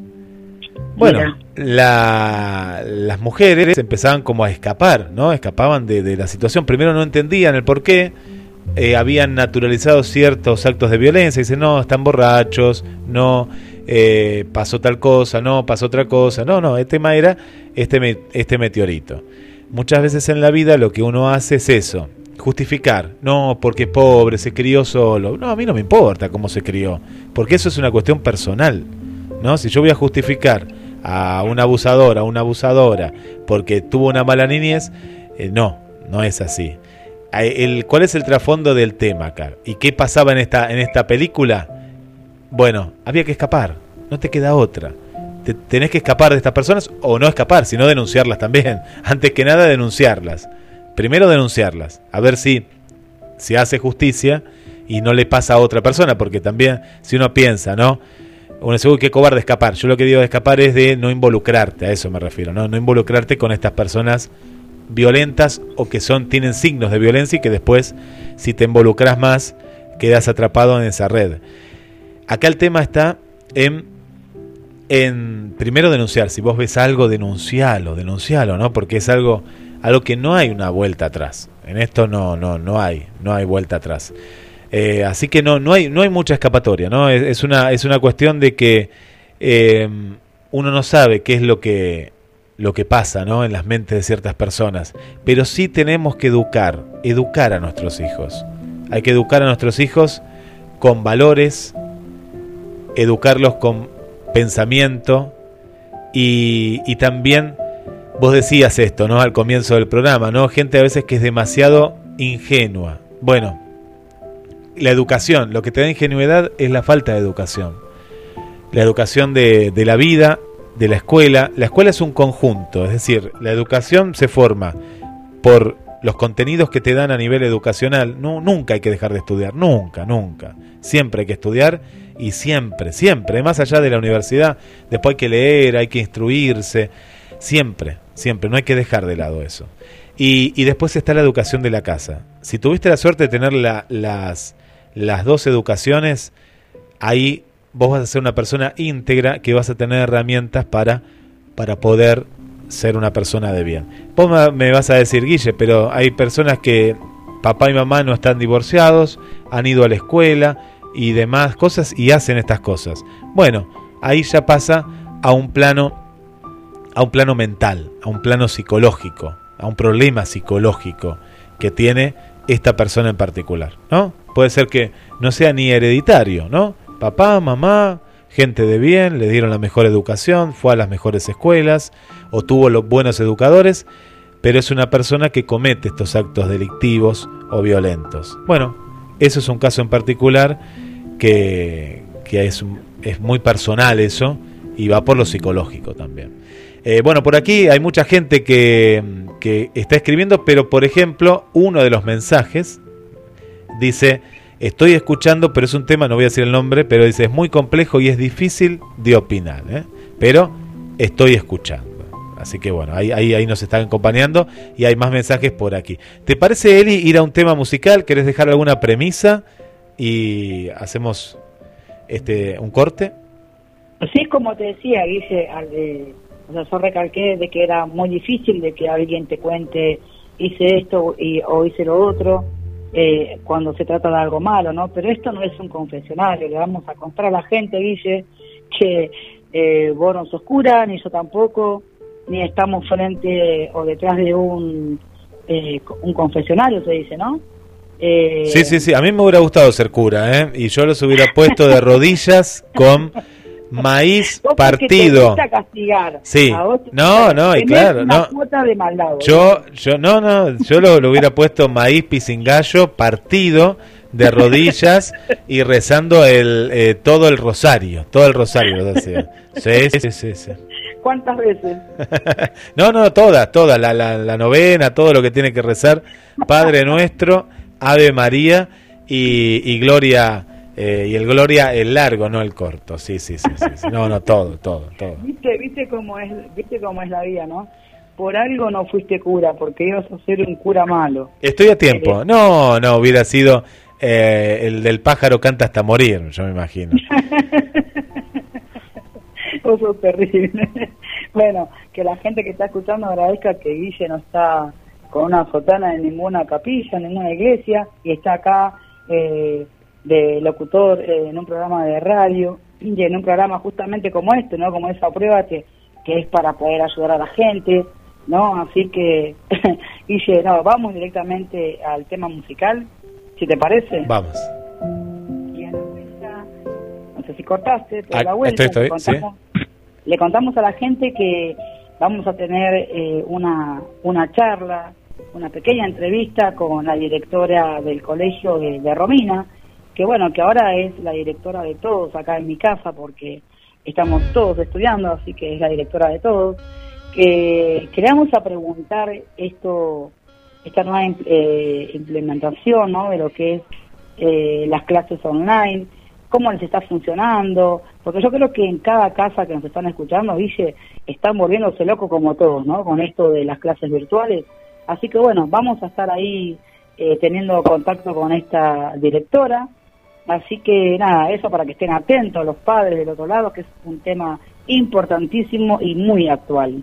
Bueno, la- las mujeres empezaban como a escapar, ¿no? Escapaban de, de la situación. Primero no entendían el por qué, eh, habían naturalizado ciertos actos de violencia. Dicen, no, están borrachos, no, eh, pasó tal cosa, no, pasó otra cosa. No, no, el tema era este, me- este meteorito. Muchas veces en la vida lo que uno hace es eso, justificar. No, porque es pobre, se crió solo. No, a mí no me importa cómo se crió, porque eso es una cuestión personal. ¿No? Si yo voy a justificar a un abusador, a una abusadora, porque tuvo una mala niñez, eh, no, no es así. El, ¿Cuál es el trasfondo del tema acá? ¿Y qué pasaba en esta, en esta película? Bueno, había que escapar, no te queda otra. Te- tenés que escapar de estas personas o no escapar, sino denunciarlas también. Antes que nada, denunciarlas. Primero denunciarlas, a ver si se hace justicia y no le pasa a otra persona, porque también si uno piensa, ¿no? Uno dice, qué cobarde escapar. Yo lo que digo de escapar es de no involucrarte, a eso me refiero, ¿no? No involucrarte con estas personas violentas o que son tienen signos de violencia y que después, si te involucras más, quedas atrapado en esa red. Acá el tema está en, en primero denunciar. Si vos ves algo, denuncialo, denuncialo, ¿no? Porque es algo, algo que no hay una vuelta atrás. En esto no, no, no hay, no hay vuelta atrás. Eh, así que no, no hay, no hay mucha escapatoria, ¿no? Es, una, es una cuestión de que eh, uno no sabe qué es lo que, lo que pasa, ¿no? En las mentes de ciertas personas. Pero sí tenemos que educar, educar a nuestros hijos. Hay que educar a nuestros hijos con valores, educarlos con pensamiento y, y también vos decías esto, ¿no? Al comienzo del programa, ¿no? Gente a veces que es demasiado ingenua. Bueno, la educación, lo que te da ingenuidad es la falta de educación. La educación de, la vida, de la escuela. La escuela es un conjunto, es decir, la educación se forma por los contenidos que te dan a nivel educacional. No, nunca hay que dejar de estudiar, nunca, nunca. Siempre hay que estudiar y siempre, siempre, más allá de la universidad, después hay que leer, hay que instruirse, siempre, siempre, no hay que dejar de lado eso. Y, después está la educación de la casa. Si tuviste la suerte de tener la- las, las dos educaciones, ahí vos vas a ser una persona íntegra que vas a tener herramientas para, para poder ser una persona de bien. Vos me- vas a decir, Guille, pero hay personas que papá y mamá no están divorciados, han ido a la escuela y demás cosas y hacen estas cosas. Bueno, ahí ya pasa a un plano a un plano mental, a un plano psicológico, a un problema psicológico que tiene esta persona en particular, ¿no? Puede ser que no sea ni hereditario, ¿no? Papá, mamá, gente de bien, le dieron la mejor educación, fue a las mejores escuelas o tuvo los buenos educadores, pero es una persona que comete estos actos delictivos o violentos. Bueno, eso es un caso en particular que, que es, es muy personal eso y va por lo psicológico también. Eh, bueno, por aquí hay mucha gente que, que está escribiendo, pero por ejemplo, uno de los mensajes dice, Estoy escuchando, pero es un tema, no voy a decir el nombre, pero dice, es muy complejo y es difícil de opinar, ¿eh? pero estoy escuchando. Así que bueno, ahí, ahí, ahí nos están acompañando y hay más mensajes por aquí. ¿Te parece, Eli, ir a un tema musical? ¿Querés dejar alguna premisa? Y hacemos este un corte. Es como te decía, Guille, al de, o sea, yo recalqué de que era muy difícil de que alguien te cuente hice esto y, o hice lo otro eh, cuando se trata de algo malo, ¿no? Pero esto no es un confesionario, le vamos a contar a la gente, Guille, que eh, vos no sos cura, ni yo tampoco, ni estamos frente o detrás de un, eh, un confesionario, se dice, ¿no? Eh, Sí, sí, sí. A mí me hubiera gustado ser cura, ¿eh? Y yo los hubiera puesto de rodillas con maíz vos te partido. gusta castigar. Sí. Te No, no, y claro, una no. cuota de maldad. Yo, yo, no, no, yo lo, lo hubiera puesto maíz pisingallo partido de rodillas y rezando el eh, todo el rosario, todo el rosario. Sí, sí, sí, sí. ¿Cuántas veces? No, no, todas, todas, la, la, la novena, todo lo que tiene que rezar, Padre nuestro, Ave María y, y Gloria, eh, y el Gloria el largo, no el corto, sí, sí, sí, sí, sí. no, no, todo, todo, todo. ¿Viste, viste cómo es, viste cómo es la vida, ¿no? Por algo no fuiste cura, porque ibas a ser un cura malo. Estoy a tiempo, no, no, hubiera sido eh, el del pájaro canta hasta morir, yo me imagino. Vos sos terrible. bueno, que la gente que está escuchando agradezca que Guille no está con una sotana en ninguna capilla, en ninguna iglesia, y está acá eh, de locutor eh, en un programa de radio, y en un programa justamente como este, ¿no? Como esa prueba que, que es para poder ayudar a la gente, ¿no? Así que, Guille, no, vamos directamente al tema musical, si te parece. Vamos. Y vuelta, no sé si cortaste, pero Ah, la vuelta estoy, le contamos a la gente que vamos a tener eh, una, una charla, una pequeña entrevista con la directora del colegio de, de Romina, que bueno, que ahora es la directora de todos acá en mi casa, porque estamos todos estudiando, así que es la directora de todos. Que, que le vamos a preguntar esto, esta nueva eh, implementación ¿no? de lo que es eh, las clases online, cómo les está funcionando, porque yo creo que en cada casa que nos están escuchando, Guille, están volviéndose locos como todos, ¿no? Con esto de las clases virtuales. Así que bueno, vamos a estar ahí eh, teniendo contacto con esta directora. Así que nada, eso para que estén atentos los padres del otro lado, que es un tema importantísimo y muy actual.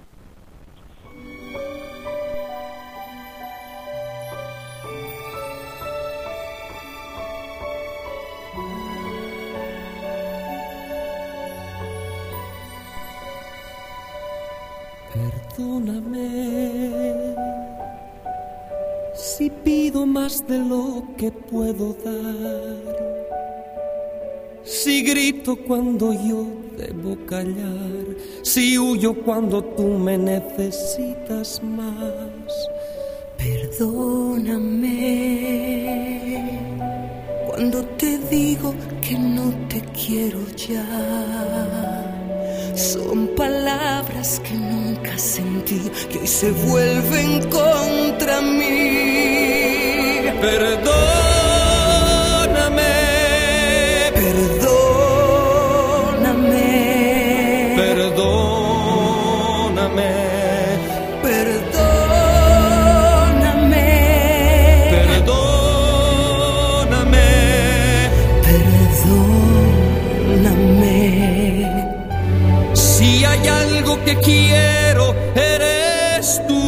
Perdóname si pido más de lo que puedo dar. Si grito cuando yo debo callar, si huyo cuando tú me necesitas más. Perdóname cuando te digo que no te quiero ya. Son palabras que nunca sentí, que hoy se vuelven contra mí. Perdóname, que quiero, eres tú.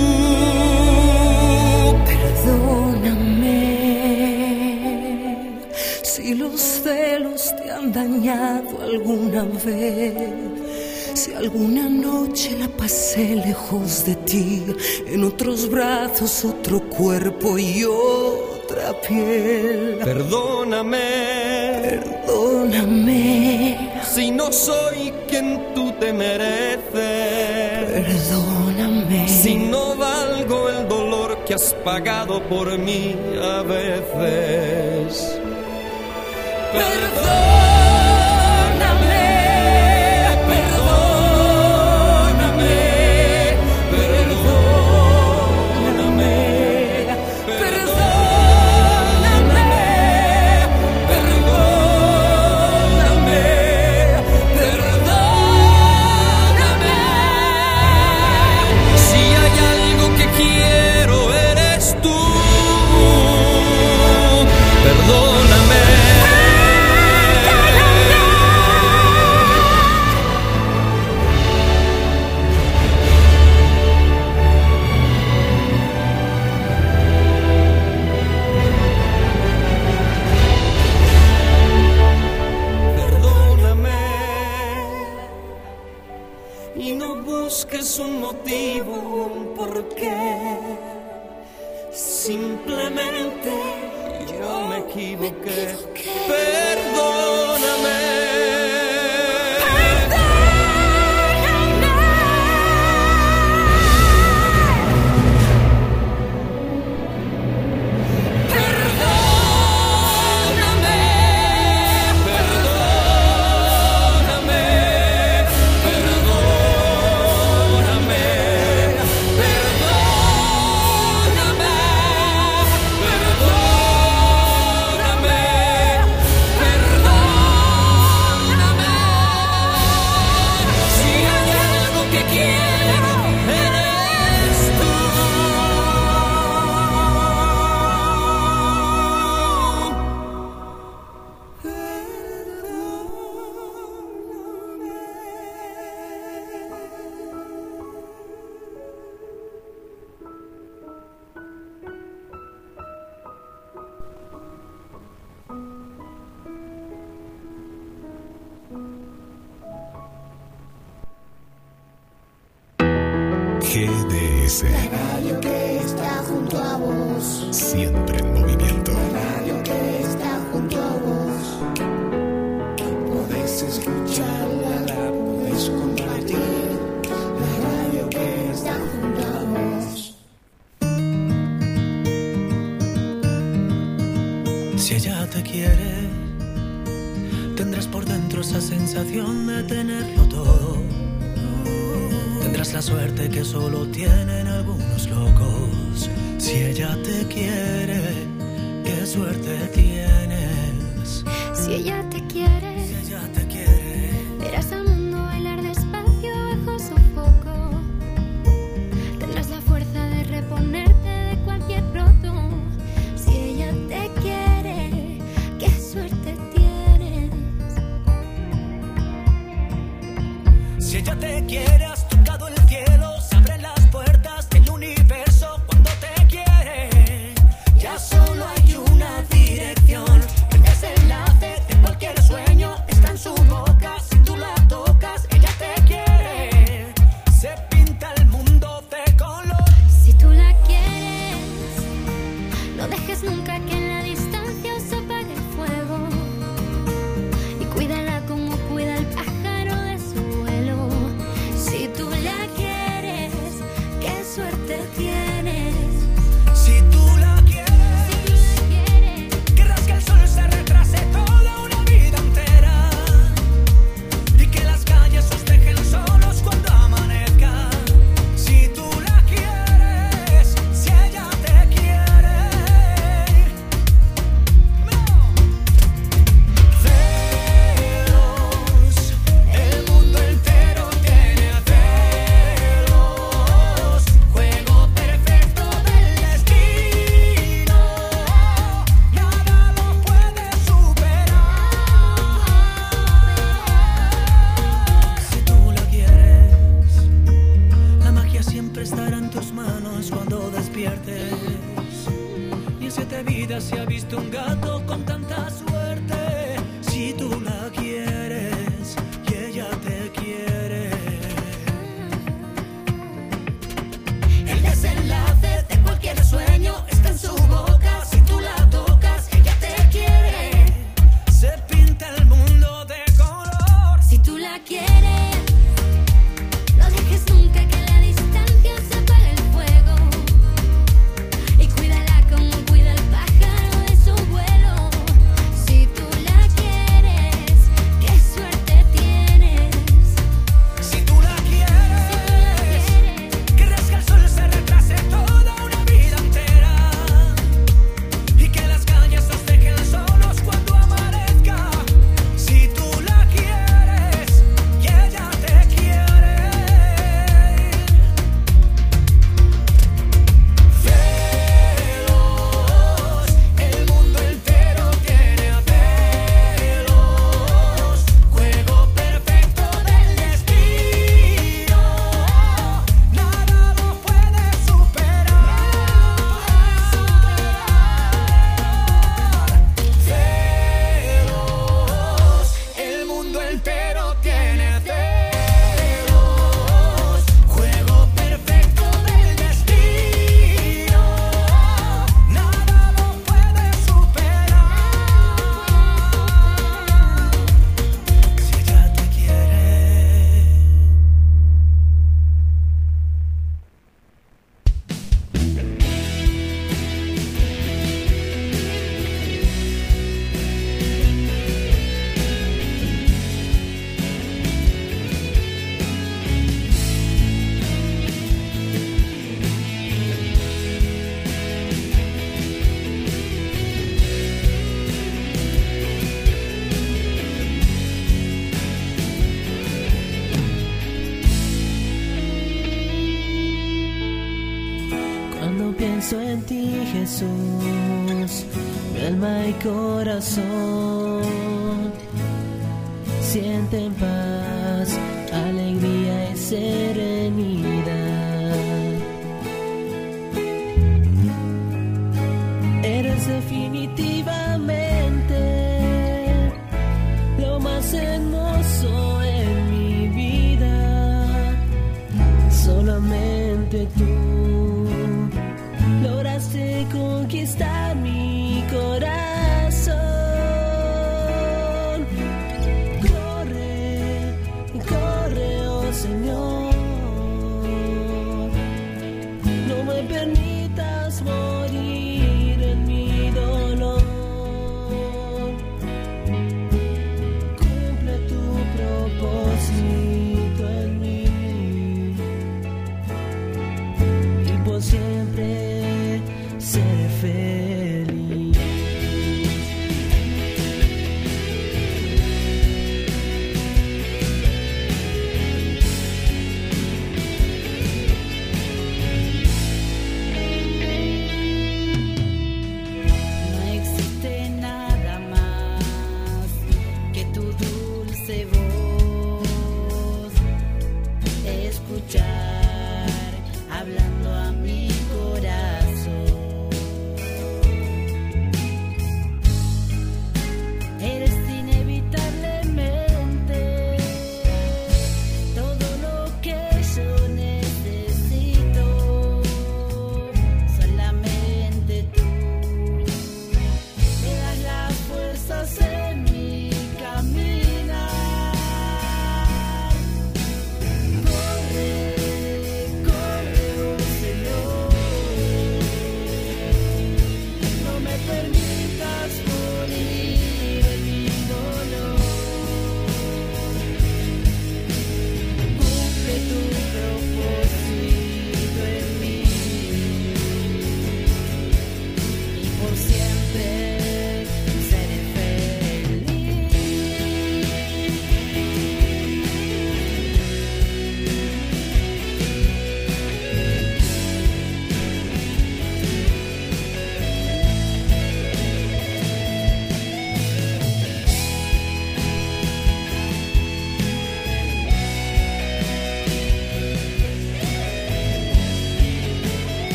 Perdóname si los celos te han dañado alguna vez. Si alguna noche la pasé lejos de ti, en otros brazos, otro cuerpo y otra piel. Perdóname, perdóname. Si no soy quien tú te mereces. Has pagado por mí a veces. Perdóname, La radio que está junto a vos. Siempre en movimiento. La radio que está junto a vos. Podés escucharla, la podés compartir. La radio que está junto a vos. Si ella te quiere, tendrás por dentro esa sensación de tenerlo todo la suerte que solo tienen algunos locos. Si ella te quiere, qué suerte tienes. Si ella te quiere.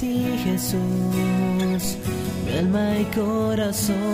Ti, Jesús, alma y corazón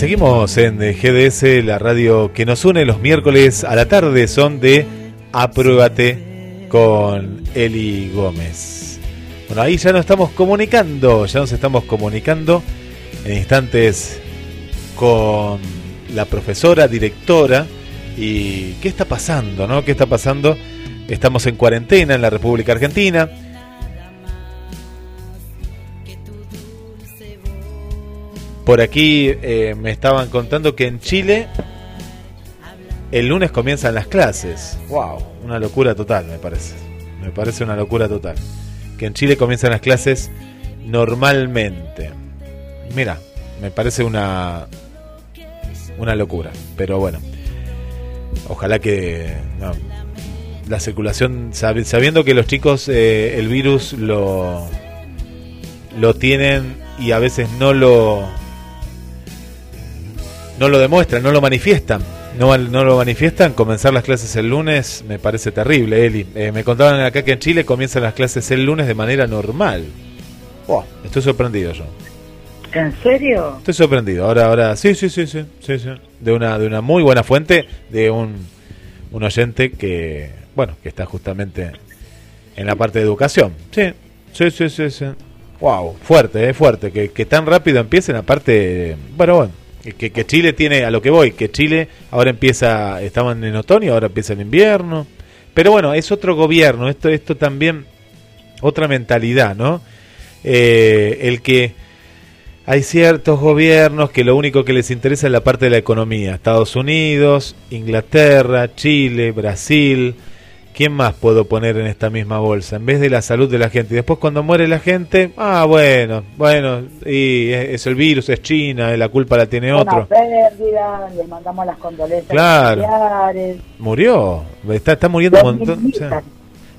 seguimos en GDS, la radio que nos une los miércoles a la tarde. Son de Apruébate con Eli Gómez. Bueno, ahí ya nos estamos comunicando, ya nos estamos comunicando en instantes con la profesora, directora. ¿Y qué está pasando, no? ¿Qué está pasando? Estamos en cuarentena en la República Argentina. Por aquí eh, me estaban contando que en Chile el lunes comienzan las clases. ¡Wow! Una locura total, me parece. Me parece una locura total. Que en Chile comienzan las clases normalmente. Mira, me parece una una locura, pero bueno. Ojalá que la circulación sabiendo que los chicos eh, el virus lo lo tienen y a veces no lo no lo demuestran, no lo manifiestan. No, no lo manifiestan, comenzar las clases el lunes me parece terrible, Eli. Eh, me contaban acá que en Chile comienzan las clases el lunes de manera normal. Oh, estoy sorprendido yo. ¿En serio? Estoy sorprendido. Ahora, ahora, sí, sí, sí, sí, sí, sí. De una, de una muy buena fuente, de un, un oyente que, bueno, que está justamente en la parte de educación. Sí, sí, sí, sí, sí. Wow, fuerte, eh, fuerte. Que, que tan rápido empiecen, aparte, bueno, bueno. Que, Chile tiene, a lo que voy, que Chile ahora empieza, estaban en otoño, ahora empieza en invierno. Pero bueno, es otro gobierno, esto, esto también, otra mentalidad, ¿no? Eh, el que hay ciertos gobiernos que lo único que les interesa es la parte de la economía. Estados Unidos, Inglaterra, Chile, Brasil. ¿Quién más puedo poner en esta misma bolsa? En vez de la salud de la gente. Y después cuando muere la gente, ah, bueno, bueno, y es, es el virus, es China, la culpa la tiene Una otro. pérdida, le mandamos las condolencias Claro. familiares. Murió, está, está muriendo Lo un montón. o sea, minimizan.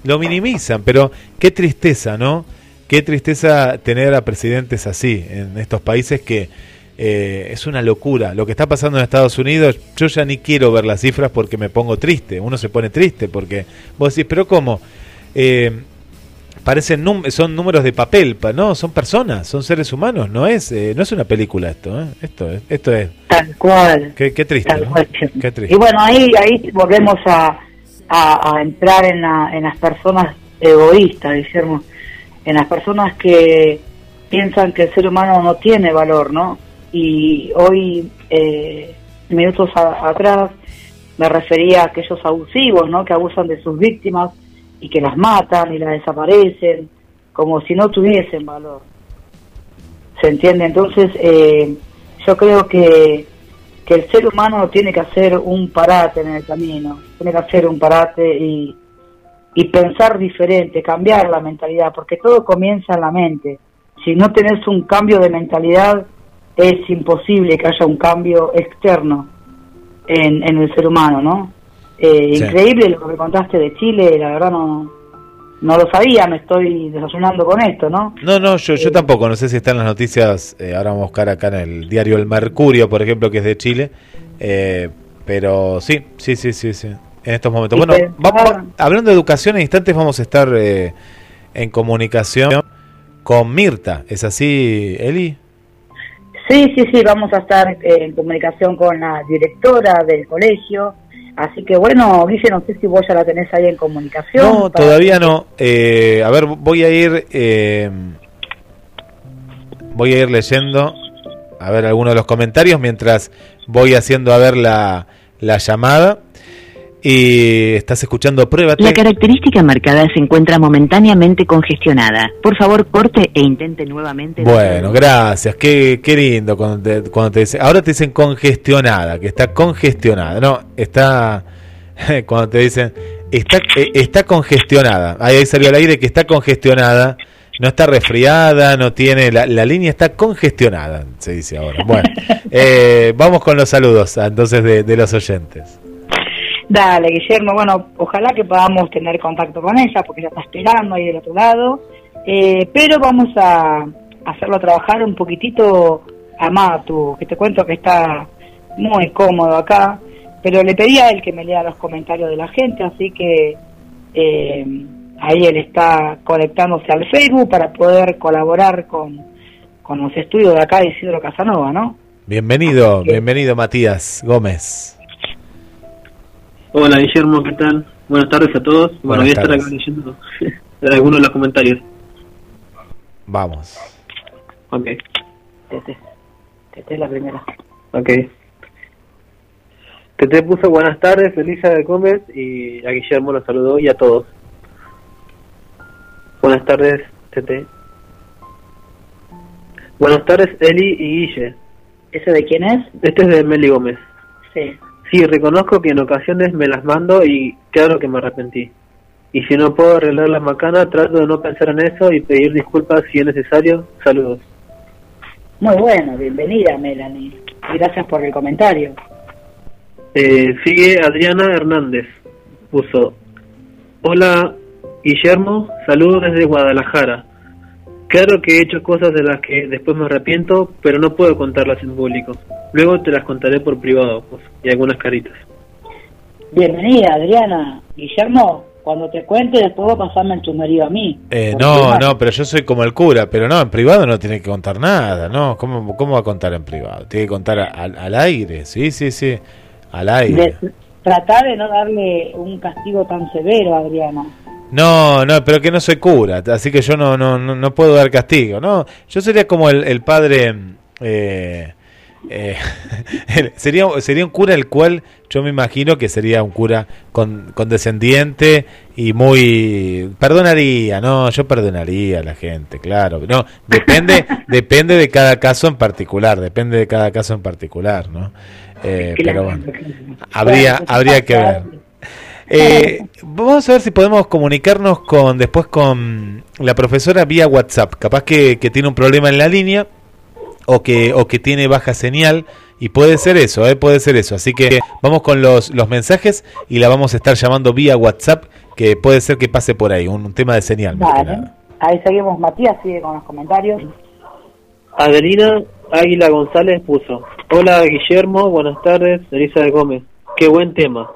lo minimizan, pero qué tristeza, ¿no? Qué tristeza tener a presidentes así en estos países que eh, es una locura. Lo que está pasando en Estados Unidos, yo ya ni quiero ver las cifras porque me pongo triste. Uno se pone triste porque vos decís, pero ¿cómo? Eh, parecen num- son números de papel, pa- no, son personas, son seres humanos, no es eh, no es una película esto, ¿eh? Esto es, esto es, Tal cual. qué, qué triste, Tal ¿no? cual. Qué triste. Y bueno, ahí ahí volvemos a, a, a entrar en, la- en las personas egoístas, Guillermo, en las personas que piensan que el ser humano no tiene valor, ¿no? Y hoy, eh, minutos a- atrás, me refería a aquellos abusivos, ¿no? Que abusan de sus víctimas y que las matan y las desaparecen, como si no tuviesen valor. ¿Se entiende? Entonces, eh, yo creo que, que el ser humano tiene que hacer un parate en el camino, tiene que hacer un parate y, y pensar diferente, cambiar la mentalidad, porque todo comienza en la mente. Si no tenés un cambio de mentalidad, es imposible que haya un cambio externo en, en el ser humano, ¿no? Eh, Sí. Increíble lo que me contaste de Chile, la verdad no, no lo sabía, me estoy desayunando con esto, ¿no? No, no, yo, yo tampoco, no sé si están las noticias, eh, ahora vamos a buscar acá en el diario El Mercurio, por ejemplo, que es de Chile, eh, pero sí, sí, sí, sí, sí, en estos momentos. Bueno, vamos, hablando de educación, en instantes vamos a estar eh, en comunicación con Mirta, ¿es así, Eli? Sí, sí, sí, vamos a estar eh, en comunicación con la directora del colegio. Así que bueno, Guille, no sé si vos ya la tenés ahí en comunicación. No, todavía no. Eh, a ver, voy a ir. eh, voy a ir leyendo. A ver algunos de los comentarios mientras voy haciendo a ver la, la llamada. Y estás escuchando prueba. La característica marcada se encuentra momentáneamente congestionada. Por favor, corte e intente nuevamente. Bueno, gracias. Qué, qué lindo cuando te, cuando te dicen. Ahora te dicen congestionada, que está congestionada. No, está. Cuando te dicen. Está, eh, está congestionada. Ahí, ahí salió al aire que está congestionada. No está resfriada, no tiene. La, la línea está congestionada, se dice ahora. Bueno, eh, vamos con los saludos entonces de, de los oyentes. Dale, Guillermo, bueno, ojalá que podamos tener contacto con ella, porque ella está esperando ahí del otro lado. Eh, pero vamos a hacerlo trabajar un poquitito a Matu, que te cuento que está muy cómodo acá. Pero le pedí a él que me lea los comentarios de la gente, así que eh, ahí él está conectándose al Facebook para poder colaborar con, con los estudios de acá de Isidro Casanova, ¿no? Bienvenido, bienvenido Matías Gómez. Hola Guillermo, ¿qué tal? Buenas tardes a todos. Bueno, Buenas voy a estar acá leyendo algunos de los comentarios. Vamos. Ok, Tete. Tete es la primera. ok. Tete puso buenas tardes, Elisa Gómez, y a Guillermo lo saludó y a todos. Buenas tardes, Tete. Buenas tardes, Eli y Guille. ¿Ese de quién es? Este es de Meli Gómez. Sí. Sí, reconozco que en ocasiones me las mando y claro que me arrepentí. Y si no puedo arreglar la macana, trato de no pensar en eso y pedir disculpas si es necesario. Saludos. Muy bueno, bienvenida Melanie. Gracias por el comentario. Eh, sigue Adriana Hernández. Puso, hola Guillermo, saludos desde Guadalajara. Claro que he hecho cosas de las que después me arrepiento, pero no puedo contarlas en público. Luego te las contaré por privado, pues, y algunas caritas. Bienvenida Adriana. Guillermo, cuando te cuente después va a pasarme el chusmerío a mí. Eh, no, no, pero yo soy como el cura, pero no, en privado no tiene que contar nada, ¿no? ¿Cómo, cómo va a contar en privado? Tiene que contar a- al, al aire, sí, sí, sí, al aire. de- tratar de no darle un castigo tan severo a Adriana. No, no, pero que no soy cura, así que yo no, no, no, no puedo dar castigo, ¿no? Yo sería como el, el padre... eh, eh, sería, sería un cura el cual yo me imagino que sería un cura con, condescendiente y muy perdonaría no yo perdonaría a la gente claro no depende depende de cada caso en particular depende de cada caso en particular no Eh, pero bueno habría habría que ver eh, vamos a ver si podemos comunicarnos con después con la profesora vía WhatsApp capaz que, que tiene un problema en la línea o que, o que tiene baja señal. Y puede ser eso, ¿eh? puede ser eso. Así que vamos con los, los mensajes y la vamos a estar llamando vía WhatsApp, que puede ser que pase por ahí, un, un tema de señal. más que Vale. nada. Ahí seguimos, Matías sigue con los comentarios. Adelina Águila González puso, hola Guillermo, buenas tardes, Elisa Gómez, qué buen tema.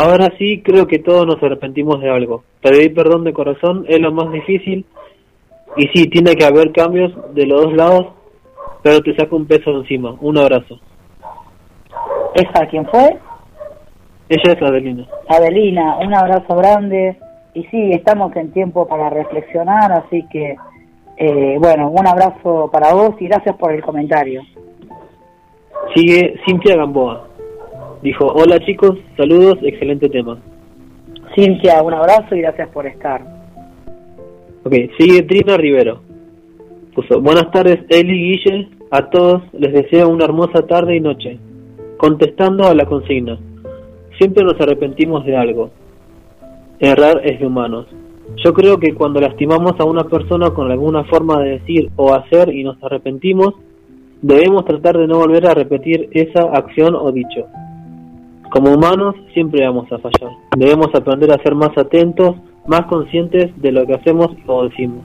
Ahora sí creo que todos nos arrepentimos de algo. Pedir perdón de corazón es lo más difícil y sí, tiene que haber cambios de los dos lados, pero te saco un peso encima. Un abrazo. ¿Esa quién fue? Ella es Adelina. Adelina, un abrazo grande. Y sí, estamos en tiempo para reflexionar, así que, eh, bueno, un abrazo para vos y gracias por el comentario. Sigue Cintia Gamboa. Dijo, hola chicos, saludos, excelente tema. Cintia, un abrazo y gracias por estar. Ok, sigue Trina Rivero. Puso, buenas tardes Eli Guille, a todos les deseo una hermosa tarde y noche. Contestando a la consigna, siempre nos arrepentimos de algo. Errar es de humanos. Yo creo que cuando lastimamos a una persona con alguna forma de decir o hacer y nos arrepentimos, debemos tratar de no volver a repetir esa acción o dicho. Como humanos siempre vamos a fallar. Debemos aprender a ser más atentos, más conscientes de lo que hacemos o decimos.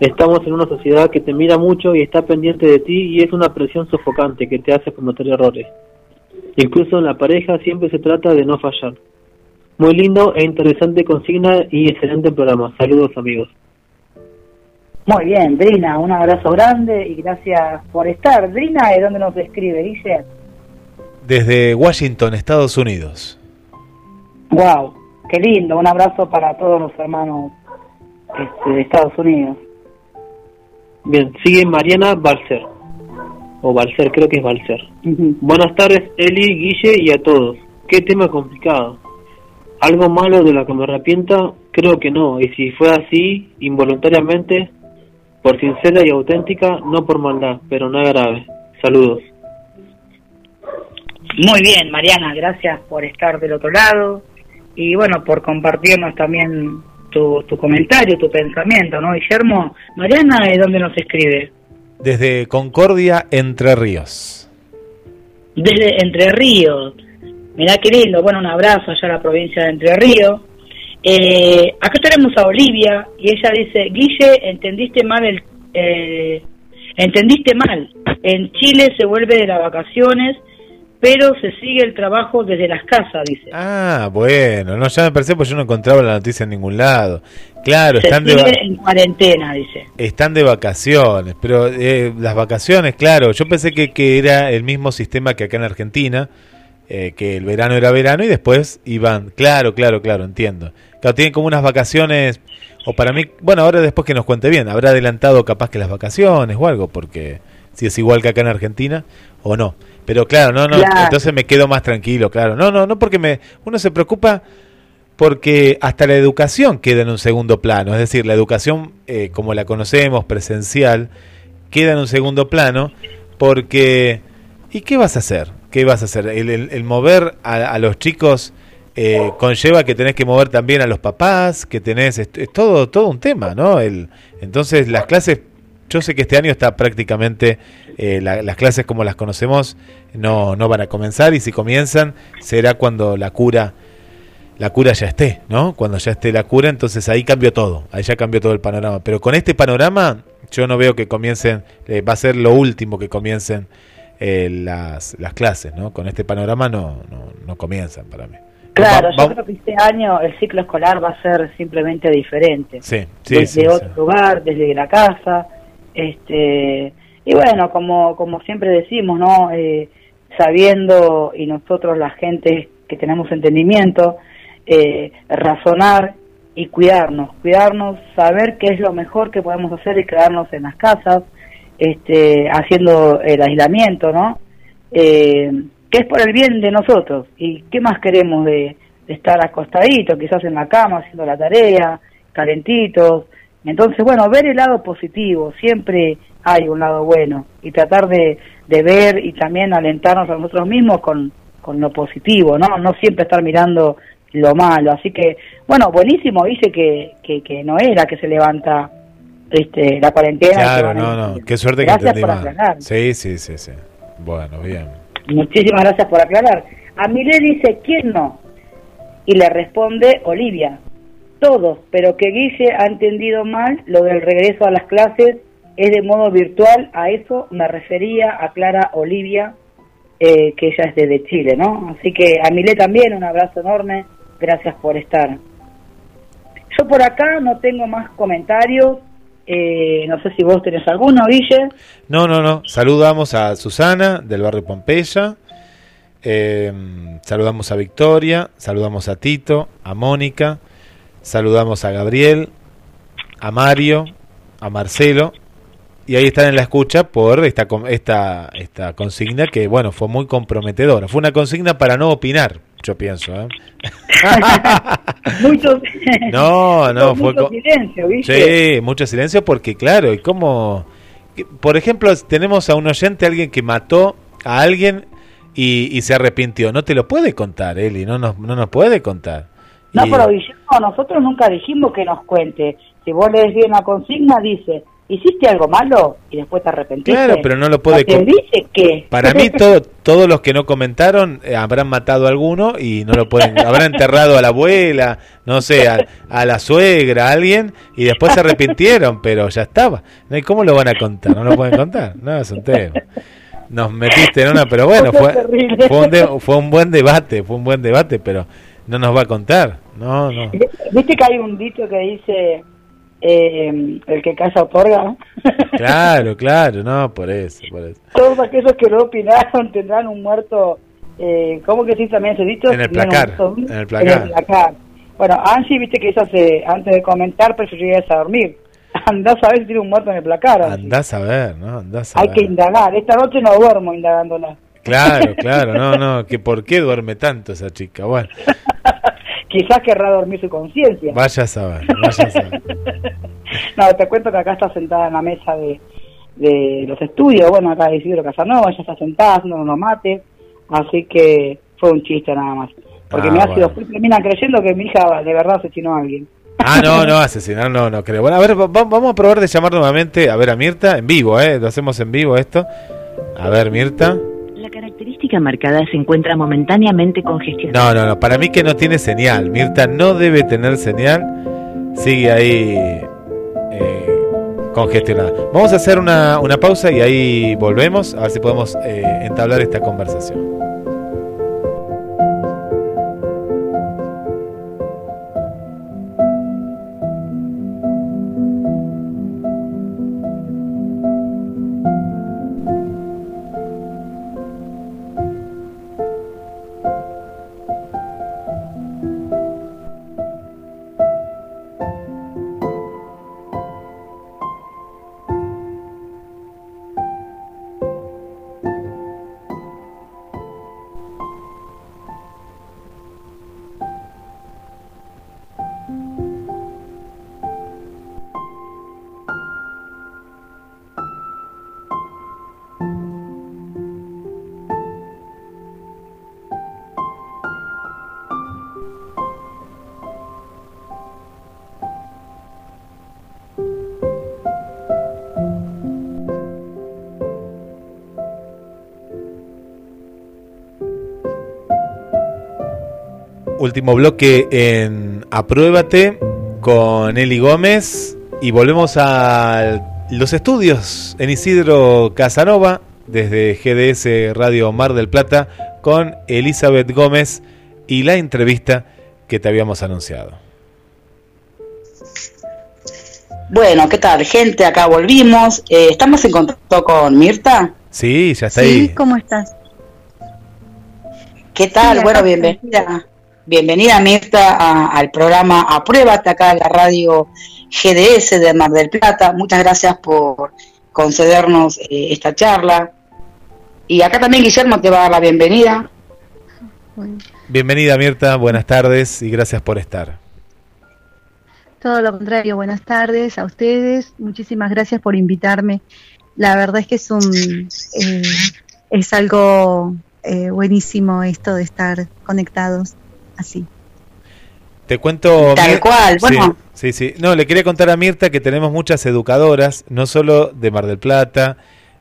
Estamos en una sociedad que te mira mucho y está pendiente de ti y es una presión sofocante que te hace cometer errores. Incluso en la pareja siempre se trata de no fallar. Muy lindo e interesante consigna y excelente programa. Saludos amigos. Muy bien, Drina, un abrazo grande y gracias por estar. Drina, ¿de dónde nos escribe? Dice, Desde Washington, Estados Unidos. wow, qué lindo, un abrazo para todos los hermanos este, de Estados Unidos. Bien, sigue Mariana Balcer. O Balcer, creo que es Balcer. Ujú. Buenas tardes, Eli, Guille y a todos. Qué tema complicado. ¿Algo malo de lo que me arrepienta? Creo que no. Y si fue así, involuntariamente, por sincera y auténtica, no por maldad, pero nada grave. Saludos. Muy bien, Mariana, gracias por estar del otro lado y bueno, por compartirnos también tu, tu comentario, tu pensamiento, ¿no, Guillermo? Mariana, ¿de dónde nos escribe? Desde Concordia, Entre Ríos. Desde Entre Ríos. Mirá qué lindo, bueno, un abrazo allá a la provincia de Entre Ríos. Eh, acá tenemos a Olivia y ella dice, Guille, entendiste mal el... eh, entendiste mal. En Chile se vuelve de las vacaciones pero se sigue el trabajo desde las casas, dice. Ah, bueno, no, ya me pareció porque yo no encontraba la noticia en ningún lado. Claro, se están de, sigue en cuarentena, dice. están de vacaciones, pero eh, las vacaciones, claro, yo pensé que, que era el mismo sistema que acá en Argentina, eh, que el verano era verano y después iban, claro, claro, claro, entiendo. Claro, tienen como unas vacaciones, o para mí, bueno, ahora después que nos cuente bien, habrá adelantado capaz que las vacaciones o algo, porque si es igual que acá en Argentina o no. Pero claro, no, no, Claro. entonces me quedo más tranquilo, claro. No, no, no porque me uno se preocupa porque hasta la educación queda en un segundo plano, es decir, la educación eh, como la conocemos, presencial, queda en un segundo plano porque ¿y qué vas a hacer? ¿Qué vas a hacer? El, el- el mover a, a los chicos eh, conlleva que tenés que mover también a los papás, que tenés, es, es todo, todo un tema, ¿no? El, entonces las clases, yo sé que este año está prácticamente, eh, la- las clases como las conocemos no, no van a comenzar y si comienzan será cuando la cura la cura ya esté, ¿no? Cuando ya esté la cura, entonces ahí cambió todo, ahí ya cambió todo el panorama. Pero con este panorama, yo no veo que comiencen, eh, va a ser lo último que comiencen eh, las, las clases, ¿no? Con este panorama no, no, no comienzan para mí. Claro, Va- yo creo que este año el ciclo escolar va a ser simplemente diferente. Sí, sí, desde sí, otro sí. lugar, desde la casa. este Y bueno, como, como siempre decimos, ¿no? Eh, sabiendo, y nosotros la gente que tenemos entendimiento, eh, razonar y cuidarnos, cuidarnos, saber qué es lo mejor que podemos hacer y quedarnos en las casas, este, haciendo el aislamiento, ¿no? Eh, que es por el bien de nosotros. ¿Y qué más queremos de, de estar acostaditos, quizás en la cama, haciendo la tarea, calentitos? Entonces, bueno, ver el lado positivo, siempre hay un lado bueno, y tratar de, de ver y también alentarnos a nosotros mismos con, con lo positivo, ¿no? No siempre estar mirando lo malo. Así que, bueno, buenísimo, dice que, que, que no era que se levanta este, la cuarentena. Claro, a no, no, qué suerte que entendí por aclarar. Sí, sí, sí, sí. Bueno, bien. Muchísimas gracias por aclarar. A Milé dice, ¿quién no? Y le responde Olivia, todos, pero que Guille ha entendido mal lo del regreso a las clases es de modo virtual, a eso me refería, aclara Olivia, eh, que ella es desde Chile, ¿no? Así que a Milé también un abrazo enorme, gracias por estar. Yo por acá no tengo más comentarios, eh, no sé si vos tenés alguno, Guille. No, no, no. Saludamos a Susana del barrio Pompeya. eh, saludamos a Victoria. Saludamos a Tito, a Mónica. Saludamos a Gabriel, a Mario, a Marcelo. Y ahí están en la escucha por esta, esta, esta consigna que, bueno, fue muy comprometedora. Fue una consigna para no opinar, yo pienso. ¿eh? Muchos, No, no, fue mucho silencio, ¿viste? Sí, mucho silencio porque, claro, y que- por ejemplo, tenemos a un oyente, alguien que mató a alguien y, y se arrepintió. No te lo puede contar, Eli, no nos, no nos puede contar. No, Y- pero Guillermo, nosotros nunca dijimos que nos cuente. Si vos lees bien la consigna, dice, ¿hiciste algo malo? Y después te arrepentiste. Claro, pero no lo puede Te con- dice que... Para mí to- todos los que no comentaron eh, habrán matado a alguno y no lo pueden, habrán enterrado a la abuela, no sé, a, a la suegra, a alguien y después se arrepintieron, pero ya estaba. ¿No? ¿Y cómo lo van a contar? No lo pueden contar. No, es un tema. Nos metiste en una, pero bueno, Fue fue, un de- fue un buen debate, fue un buen debate, pero no nos va a contar. No, no. ¿Viste que hay un dicho que dice, eh, el que calla otorga? Claro, claro, no, por eso, por eso. Todos aquellos que no opinaron tendrán un muerto, eh, ¿cómo que sí también ese dicho? En el placar, en el placar. en el placar. Bueno, Angie, viste que ella se, antes de comentar preferiría irse a dormir. Andás a ver si tiene un muerto en el placar. Angie. Andás a ver, ¿no? Andás a Hay ver. que indagar. Esta noche no duermo indagándola. Claro, claro, no, no, que por qué duerme tanto esa chica. Bueno, Quizás querrá dormir su conciencia. vaya a saber, vaya a saber. No, te cuento que acá está sentada en la mesa de, de los estudios. Bueno, acá Isidro Casanova, ella está sentada haciendo unos mates. Así que fue un chiste nada más. Porque Ah, mi ácido bueno. frío termina creyendo que mi hija de verdad asesinó a alguien. Ah, no, no, asesinar no, no creo. Bueno, a ver, va- va- vamos a probar de llamar nuevamente, a ver, a Mirta, en vivo, ¿eh? Lo hacemos en vivo esto. A ver, Mirta. Marcada se encuentra momentáneamente congestionada. No, no, no, para mí que no tiene señal. Mirta no debe tener señal. Sigue ahí eh, congestionada. Vamos a hacer una, una pausa y ahí volvemos, a ver si podemos eh, entablar esta conversación. Último bloque en Apruébate con Eli Gómez y volvemos a los estudios en Isidro Casanova desde GDS Radio Mar del Plata con Elizabeth Gómez y la entrevista que te habíamos anunciado. Bueno, ¿qué tal, gente? Acá volvimos. Eh, ¿Estamos en contacto con Mirta? Sí, ya está Sí, ahí. ¿cómo estás? ¿Qué tal? Sí, bueno, bienvenida. Bienvenida, Mirta, a- al programa Apruébate acá en la radio GDS de Mar del Plata. Muchas gracias por concedernos eh, esta charla. Y acá también Guillermo te va a dar la bienvenida. Bienvenida Mirta, buenas tardes y gracias por estar. todo lo contrario, buenas tardes a ustedes. Muchísimas gracias por invitarme. La verdad es que es un eh, es algo eh, buenísimo esto de estar conectados así. Te cuento. Tal Mir- cual, bueno. Sí, sí. No, le quería contar a Mirta que tenemos muchas educadoras, no solo de Mar del Plata,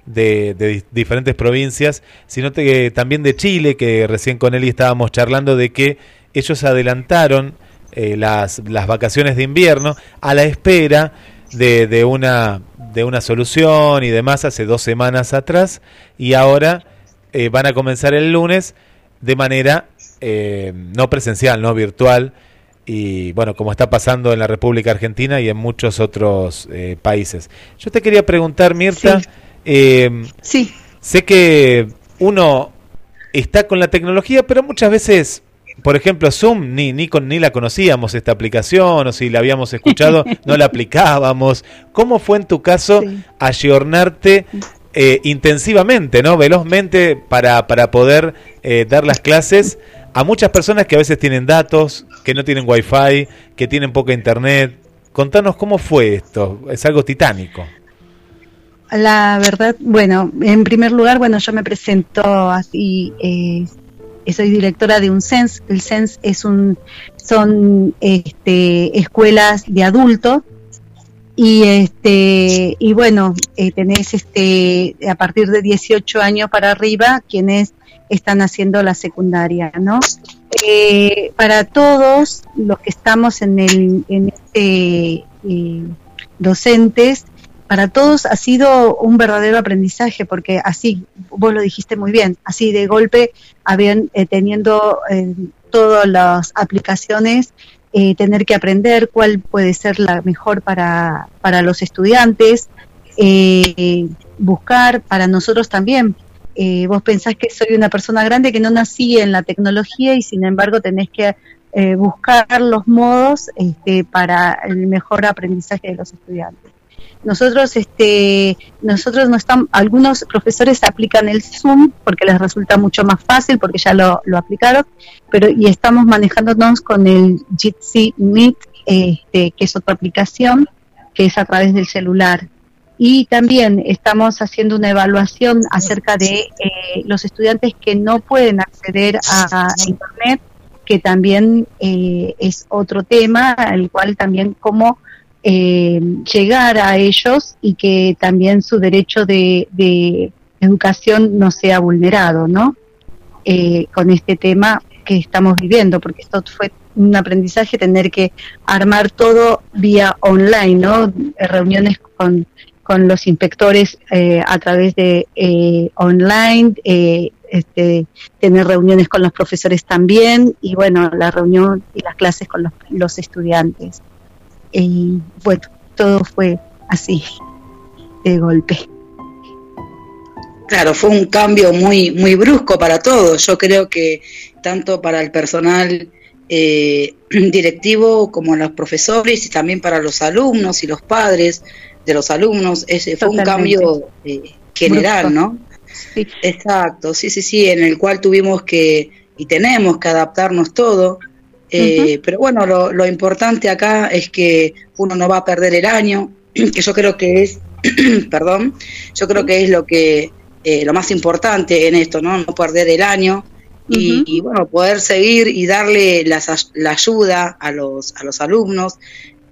de, de di- diferentes provincias, sino que también de Chile, que recién con Eli estábamos charlando de que ellos adelantaron eh, las, las vacaciones de invierno a la espera de, de una, de una solución y demás hace dos semanas atrás, y ahora eh, van a comenzar el lunes de manera eh, no presencial, no virtual, y bueno, como está pasando en la República Argentina y en muchos otros eh, países. Yo te quería preguntar, Mirta, Sí. eh, Sí, sé que uno está con la tecnología, pero muchas veces, por ejemplo, Zoom, ni, ni, con, ni la conocíamos esta aplicación, o si la habíamos escuchado, no la aplicábamos. ¿Cómo fue en tu caso Sí. ayornarte eh, intensivamente, ¿no? velozmente, para, para poder eh, dar las clases a muchas personas que a veces tienen datos, que no tienen wifi, que tienen poca internet? Contanos cómo fue esto, es algo titánico. La verdad, bueno, en primer lugar, bueno, yo me presento así, eh, soy directora de un CENS. El CENS es un, son este, escuelas de adultos y este y bueno, eh, tenés este a partir de 18 años para arriba quienes están haciendo la secundaria, ¿no? Eh, para todos los que estamos en el en este eh, docentes para todos ha sido un verdadero aprendizaje, porque así, vos lo dijiste muy bien, así de golpe, habían eh, teniendo todas las aplicaciones, tener que aprender cuál puede ser la mejor para, para los estudiantes, buscar para nosotros también. Eh, vos pensás que soy una persona grande que no nací en la tecnología y sin embargo tenés que eh, buscar los modos este, para el mejor aprendizaje de los estudiantes. Nosotros, este, nosotros no estamos, algunos profesores aplican el Zoom porque les resulta mucho más fácil porque ya lo, lo aplicaron, pero y estamos manejándonos con el Jitsi Meet, este, que es otra aplicación que es a través del celular. Y también estamos haciendo una evaluación acerca de eh, los estudiantes que no pueden acceder a, Internet, que también eh, es otro tema, al cual también cómo eh, llegar a ellos y que también su derecho de, de educación no sea vulnerado, ¿no? Eh, con este tema que estamos viviendo, porque esto fue un aprendizaje tener que armar todo vía online, ¿no? Reuniones con, con los inspectores eh, a través de eh, online, eh, este, tener reuniones con los profesores también y bueno, la reunión y las clases con los, los estudiantes y bueno, todo fue así, de golpe. Claro, fue un cambio muy, muy brusco para todos. Yo creo que tanto para el personal eh, directivo como los profesores y también para los alumnos y los padres de los alumnos, ese fue un cambio eh, general, Brusco. ¿no? Sí. Exacto, sí, sí, sí, en el cual tuvimos que y tenemos que adaptarnos todo. Eh, Pero bueno, lo, lo importante acá es que uno no va a perder el año, que yo creo que es, perdón, yo creo que es lo que eh, lo más importante en esto, ¿no? No perder el año y, y, bueno, poder seguir y darle las- la ayuda a los, a los alumnos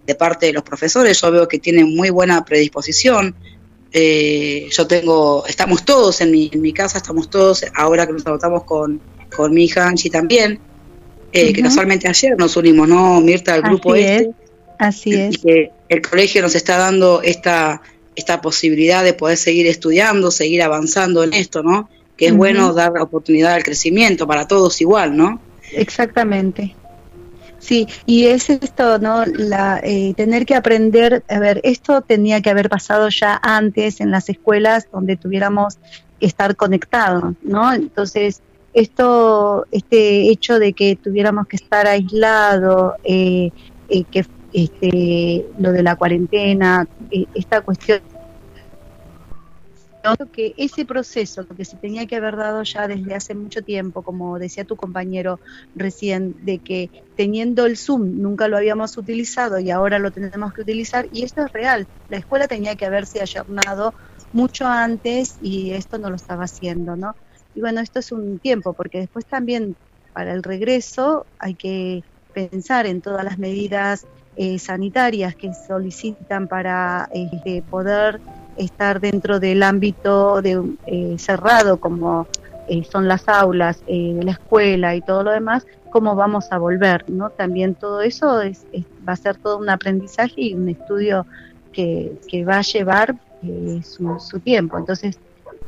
de parte de los profesores. Yo veo que tienen muy buena predisposición. Eh, yo tengo, estamos todos en mi, en mi casa, estamos todos, ahora que nos adoptamos con, con mi hija Angie también. eh, que casualmente ayer nos unimos, ¿no, Mirta, al grupo Así este? es, así y es. que el colegio nos está dando esta, esta posibilidad de poder seguir estudiando, seguir avanzando en esto, ¿no? Que es bueno dar la oportunidad al crecimiento para todos igual, ¿no? Exactamente. Sí, y es esto, ¿no? La, eh, tener que aprender, a ver, esto tenía que haber pasado ya antes en las escuelas donde tuviéramos que estar conectados, ¿no? Entonces, esto, este hecho de que tuviéramos que estar aislados, eh, eh, que este, lo de la cuarentena, eh, esta cuestión que ese proceso que se tenía que haber dado ya desde hace mucho tiempo, como decía tu compañero recién, de que teniendo el Zoom nunca lo habíamos utilizado y ahora lo tenemos que utilizar, y esto es real, la escuela tenía que haberse ayornado mucho antes y esto no lo estaba haciendo, ¿no? Y bueno, esto es un tiempo, porque después también para el regreso hay que pensar en todas las medidas eh, sanitarias que solicitan para este, poder estar dentro del ámbito de, eh, cerrado como eh, son las aulas eh, la escuela y todo lo demás, cómo vamos a volver, ¿no? También todo eso es, es- va a ser todo un aprendizaje y un estudio que, que va a llevar eh, su, su tiempo. Entonces,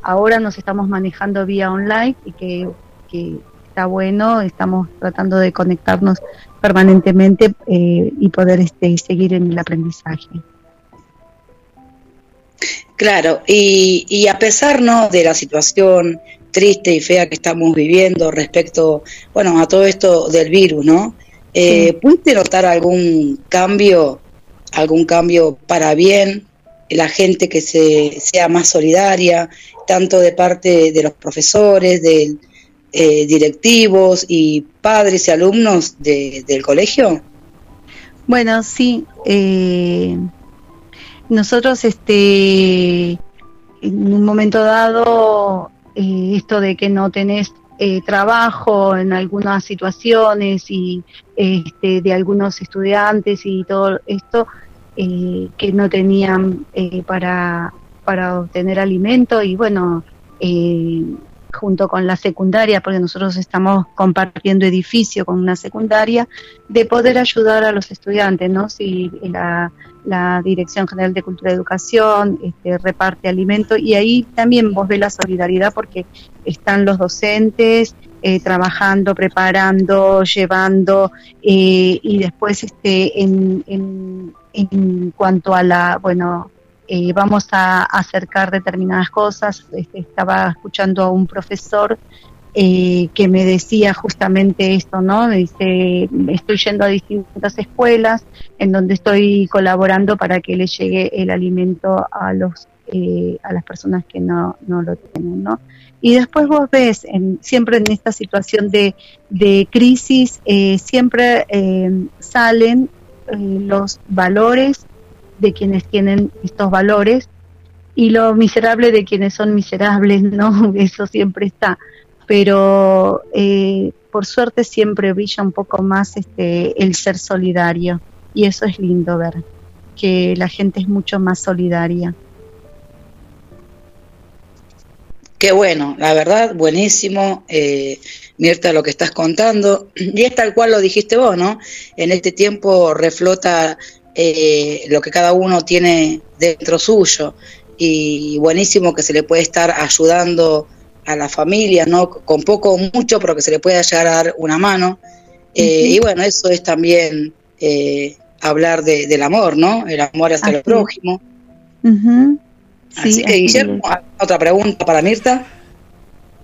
ahora nos estamos manejando vía online y que, que está bueno, estamos tratando de conectarnos permanentemente eh, y poder este, seguir en el aprendizaje. Claro, y, y a pesar ¿no? de la situación triste y fea que estamos viviendo respecto, bueno, a todo esto del virus, ¿no? Eh, ¿Pudiste notar algún cambio, algún cambio para bien? La gente que se sea más solidaria, tanto de parte de los profesores, de eh, directivos y padres y alumnos de- del colegio. Bueno, sí. eh, nosotros, este, en un momento dado, eh, esto de que no tenés eh, trabajo en algunas situaciones y este, de algunos estudiantes y todo esto eh, que no tenían eh, para para obtener alimento y bueno eh, junto con la secundaria porque nosotros estamos compartiendo edificio con una secundaria de poder ayudar a los estudiantes no si la Dirección General de Cultura y Educación este, reparte alimento y ahí también vos ves la solidaridad porque están los docentes eh, trabajando, preparando, llevando eh, y después este en, en, en cuanto a la, bueno, eh, vamos a acercar determinadas cosas. Este, estaba escuchando a un profesor eh, que me decía justamente esto, ¿no? Dice, estoy yendo a distintas escuelas en donde estoy colaborando para que le llegue el alimento a los eh, a las personas que no, no lo tienen, ¿no? Y después vos ves, en, siempre en esta situación de, de crisis, eh, siempre eh, salen los valores de quienes tienen estos valores y lo miserable de quienes son miserables, ¿no? Eso siempre está. Pero eh, por suerte siempre brilla un poco más este, el ser solidario y eso es lindo ver, que la gente es mucho más solidaria. Qué bueno, la verdad, buenísimo, eh, Mirta, lo que estás contando. Y es tal cual lo dijiste vos, ¿no? En este tiempo reflota eh, lo que cada uno tiene dentro suyo. Y buenísimo que se le puede estar ayudando a la familia, ¿no? Con poco o mucho, pero que se le pueda llegar a dar una mano. Eh. Y bueno, eso es también eh, hablar de- del amor, ¿no? El amor hacia el Así prójimo. Así Sí, que, Guillermo, otra pregunta para Mirta.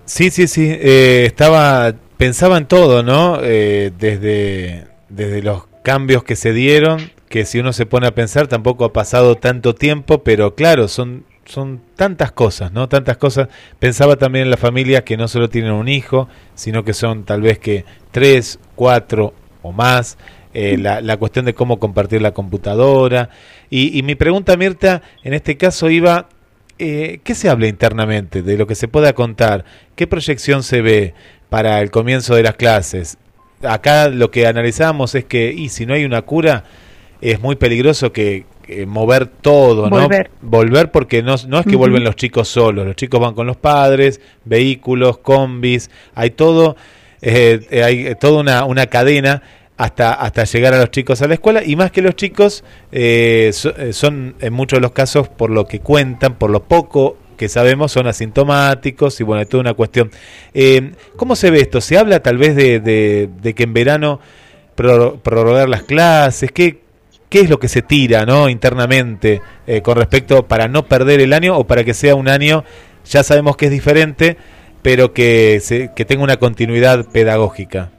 Sí, sí, sí. eh, estaba, pensaba en todo, ¿no? Eh, desde, desde los cambios que se dieron, que si uno se pone a pensar, tampoco ha pasado tanto tiempo, pero claro, son, son tantas cosas, ¿no? Tantas cosas. Pensaba también en las familias que no solo tienen un hijo, sino que son tal vez que tres, cuatro o más. eh, la, la cuestión de cómo compartir la computadora. Y, y mi pregunta, Mirta, en este caso iba eh, ¿qué se habla internamente de lo que se pueda contar? ¿Qué proyección se ve para el comienzo de las clases? Acá lo que analizamos es que, y si no hay una cura, es muy peligroso que, que mover todo, ¿no? Volver. Porque no, no es que Ujú. vuelven los chicos solos, los chicos van con los padres, vehículos, combis, hay todo. eh, eh, hay toda una, una cadena hasta, hasta llegar a los chicos a la escuela y más que los chicos eh, so- eh, son en muchos de los casos por lo que cuentan, por lo poco que sabemos son asintomáticos y bueno, es toda una cuestión. Eh, ¿Cómo se ve esto? ¿Se habla tal vez de, de- de que en verano pro- prorrogar las clases? ¿Qué, ¿Qué es lo que se tira ¿no? internamente eh, con respecto para no perder el año o para que sea un año, ya sabemos que es diferente, pero que, se, que tenga una continuidad pedagógica?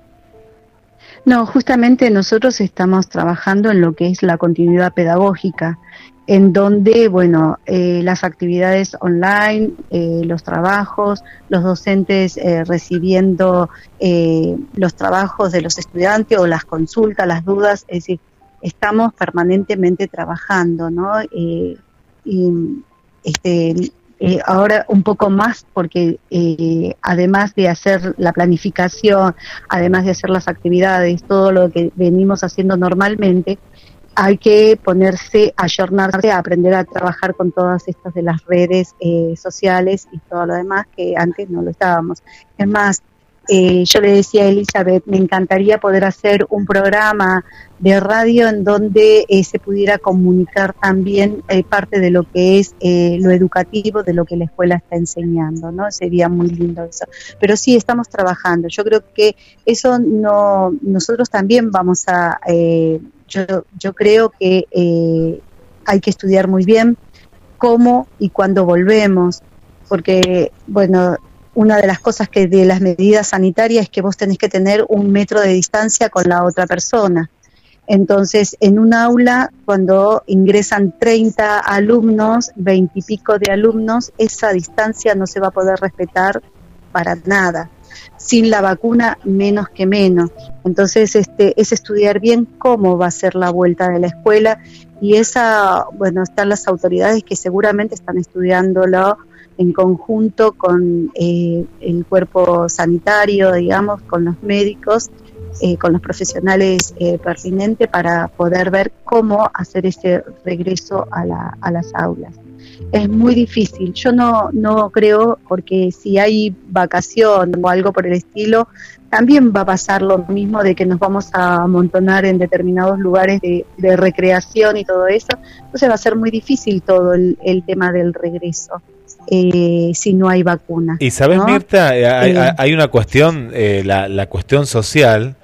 No, justamente nosotros estamos trabajando en lo que es la continuidad pedagógica, en donde, bueno, eh, las actividades online, eh, los trabajos, los docentes recibiendo los trabajos de los estudiantes o las consultas, las dudas, es decir, estamos permanentemente trabajando, ¿no? Eh, y, este, eh, ahora un poco más porque eh, además de hacer la planificación, además de hacer las actividades, todo lo que venimos haciendo normalmente, hay que ponerse, ayornarse, a aprender a trabajar con todas estas de las redes eh, sociales y todo lo demás que antes no lo estábamos. Es más, eh, yo le decía a Elizabeth, me encantaría poder hacer un programa de radio en donde eh, se pudiera comunicar también eh, parte de lo que es eh, lo educativo, de lo que la escuela está enseñando, ¿no? Sería muy lindo eso. Pero sí, estamos trabajando. Yo creo que eso no, nosotros también vamos a, yo, yo creo que hay que estudiar muy bien cómo y cuándo volvemos, porque, bueno, una de las cosas que de las medidas sanitarias es que vos tenés que tener un metro de distancia con la otra persona. Entonces, en un aula, cuando ingresan 30 alumnos, 20 y pico de alumnos, esa distancia no se va a poder respetar para nada. Sin la vacuna, menos que menos. Entonces, este, es estudiar bien cómo va a ser la vuelta de la escuela y esa, bueno, están las autoridades que seguramente están estudiándolo en conjunto con eh, el cuerpo sanitario, digamos, con los médicos, eh, con los profesionales eh, pertinentes para poder ver cómo hacer ese regreso a, la, a las aulas. Es muy difícil, yo no, no creo, porque si hay vacación o algo por el estilo, también va a pasar lo mismo de que nos vamos a amontonar en determinados lugares de, recreación y todo eso, entonces va a ser muy difícil todo el tema del regreso. Eh, si no hay vacuna. Y sabes, ¿no? Mirta, eh, hay, Eh, hay una cuestión, eh, la, la cuestión social,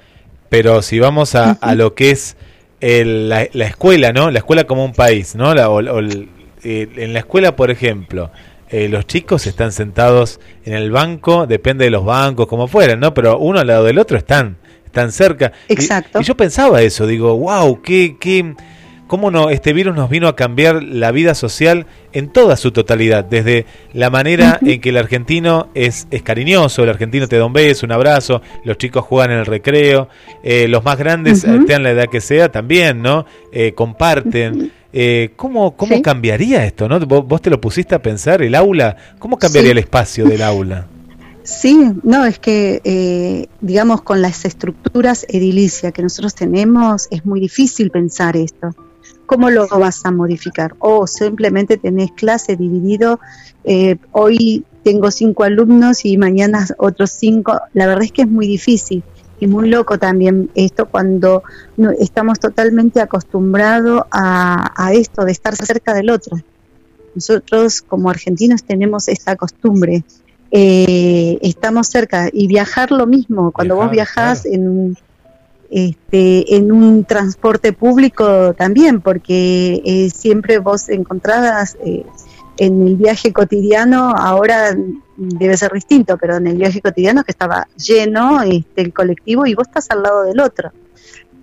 pero si vamos a, a lo que es el- la, la escuela, ¿no? La escuela como un país, ¿no? La- o- o el- eh, en la escuela, por ejemplo, los chicos están sentados en el banco, depende de los bancos, como fueran, ¿no? Pero uno al lado del otro están, están cerca. Y- Exacto. Y, yo pensaba eso, digo, wow, qué, qué, cómo no, este virus nos vino a cambiar la vida social en toda su totalidad, desde la manera en que el argentino es, es cariñoso, el argentino te da un beso, un abrazo, los chicos juegan en el recreo, eh, los más grandes, eh, tengan la edad que sea, también, ¿no? Eh, comparten. Eh, ¿Cómo, cómo Sí. cambiaría esto? ¿no? ¿Vos, vos te lo pusiste a pensar, el aula? ¿Cómo cambiaría Sí. el espacio del aula? Sí, no, es que, eh, digamos, con las estructuras edilicias que nosotros tenemos, es muy difícil pensar esto. ¿Cómo lo vas a modificar? O simplemente tenés clase dividido, eh, hoy tengo cinco alumnos y mañana otros cinco. La verdad es que es muy difícil y muy loco también esto cuando no- estamos totalmente acostumbrados a, a esto de estar cerca del otro. Nosotros como argentinos tenemos esta costumbre eh, estamos cerca y viajar lo mismo cuando vos viajás en un este, en un transporte público también porque eh, siempre vos encontrás eh, en el viaje cotidiano ahora debe ser distinto pero en el viaje cotidiano que estaba lleno este, el colectivo y vos estás al lado del otro.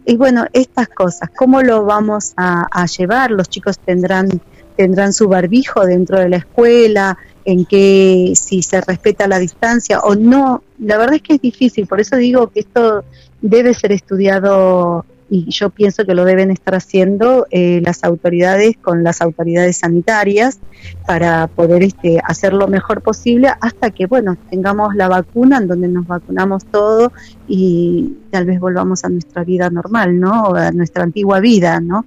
Y bueno estas cosas cómo lo vamos a, a llevar los chicos tendrán tendrán su barbijo dentro de la escuela en que si se respeta la distancia o no. La verdad es que es difícil, por eso digo que esto debe ser estudiado y yo pienso que lo deben estar haciendo eh, las autoridades con las autoridades sanitarias para poder este, hacer lo mejor posible hasta que, bueno, tengamos la vacuna en donde nos vacunamos todo y tal vez volvamos a nuestra vida normal, ¿no? A nuestra antigua vida, ¿no?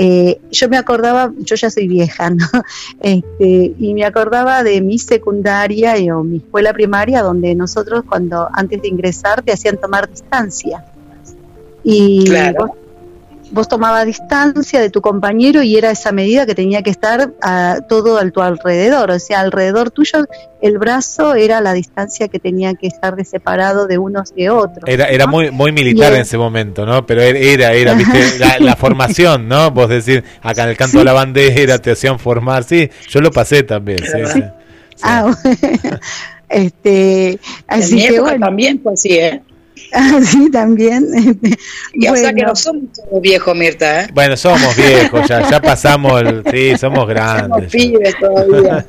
Eh, yo me acordaba, yo ya soy vieja, ¿no? Este, y me acordaba de mi secundaria o mi escuela primaria, donde nosotros cuando antes de ingresar te hacían tomar distancia. Y Claro. Vos tomabas distancia de tu compañero y era esa medida que tenía que estar a, todo a tu alrededor, o sea, alrededor tuyo el brazo era la distancia que tenía que estar de separado de unos de otros. Era, era muy muy militar en ese momento, ¿no? Pero era, era, era, ¿viste? La, la formación, ¿no? Vos decir, acá en el canto de la bandera te hacían formar, sí, yo lo pasé también, sí, sí. Ah, bueno. este, En mi que época bueno, también fue así, ¿eh? así también. este, Y o sea que no somos viejos, Mirta, ¿eh? Bueno, somos viejos, ya, ya pasamos, el, sí, somos Somos grandes. ya. pibes todavía.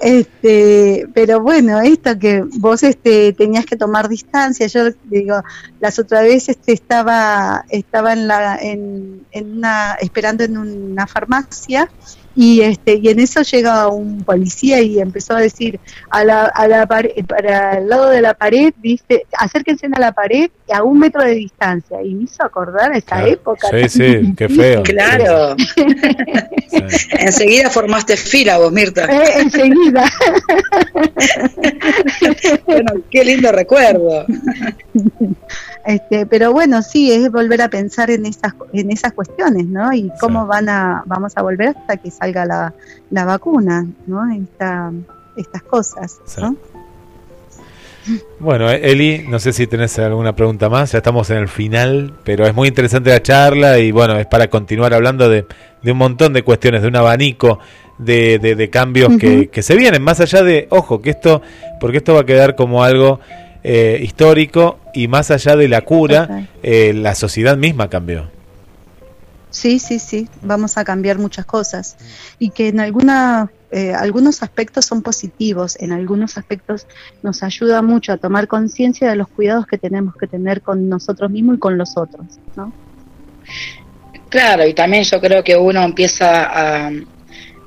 este, pero bueno, esto que vos este tenías que tomar distancia, yo digo, las otras veces este estaba estaba en la en, en una esperando en una farmacia y este y en eso llega un policía y empezó a decir a la, a la pared, para el lado de la pared dice acérquense a la pared a un metro de distancia y me hizo acordar esa Claro. época Sí, sí, qué feo. Claro. Sí. Enseguida formaste fila vos, Mirta. Eh, enseguida Bueno, qué lindo recuerdo. Este, pero bueno, sí, es volver a pensar en esas, en esas cuestiones, ¿no? Y cómo van a, vamos a volver hasta que salga la, la vacuna, ¿no? Esta, estas cosas, Sí. ¿no? Bueno, eh, Eli, no sé si tenés alguna pregunta más, ya estamos en el final, pero es muy interesante la charla y bueno, es para continuar hablando de, de un montón de cuestiones, de un abanico de, de- de cambios que, que se vienen, más allá de, ojo, que esto, porque esto va a quedar como algo eh, histórico y más allá de la cura, eh, la sociedad misma cambió. Sí, sí, sí, vamos a cambiar muchas cosas y que en alguna, eh, algunos aspectos son positivos, en algunos aspectos nos ayuda mucho a tomar conciencia de los cuidados que tenemos que tener con nosotros mismos y con los otros, ¿no? Claro, y también yo creo que uno empieza a,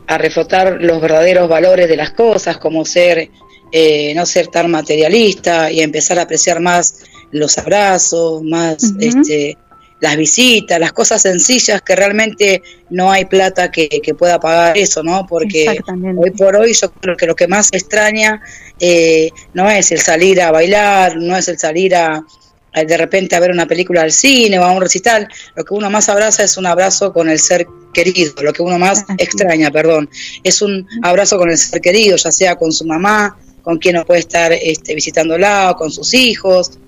a reflotar los verdaderos valores de las cosas, como ser, eh, no ser tan materialista y empezar a apreciar más los abrazos, más este, las visitas, las cosas sencillas que realmente no hay plata que, que pueda pagar eso, ¿no? Porque hoy por hoy yo creo que lo que más extraña eh, no es el salir a bailar, no es el salir a, a de repente a ver una película al cine o a un recital, lo que uno más abraza es un abrazo con el ser querido, lo que uno más Así. extraña, perdón, es un abrazo con el ser querido, ya sea con su mamá, con quien no puede estar este, visitándola, o con sus hijos.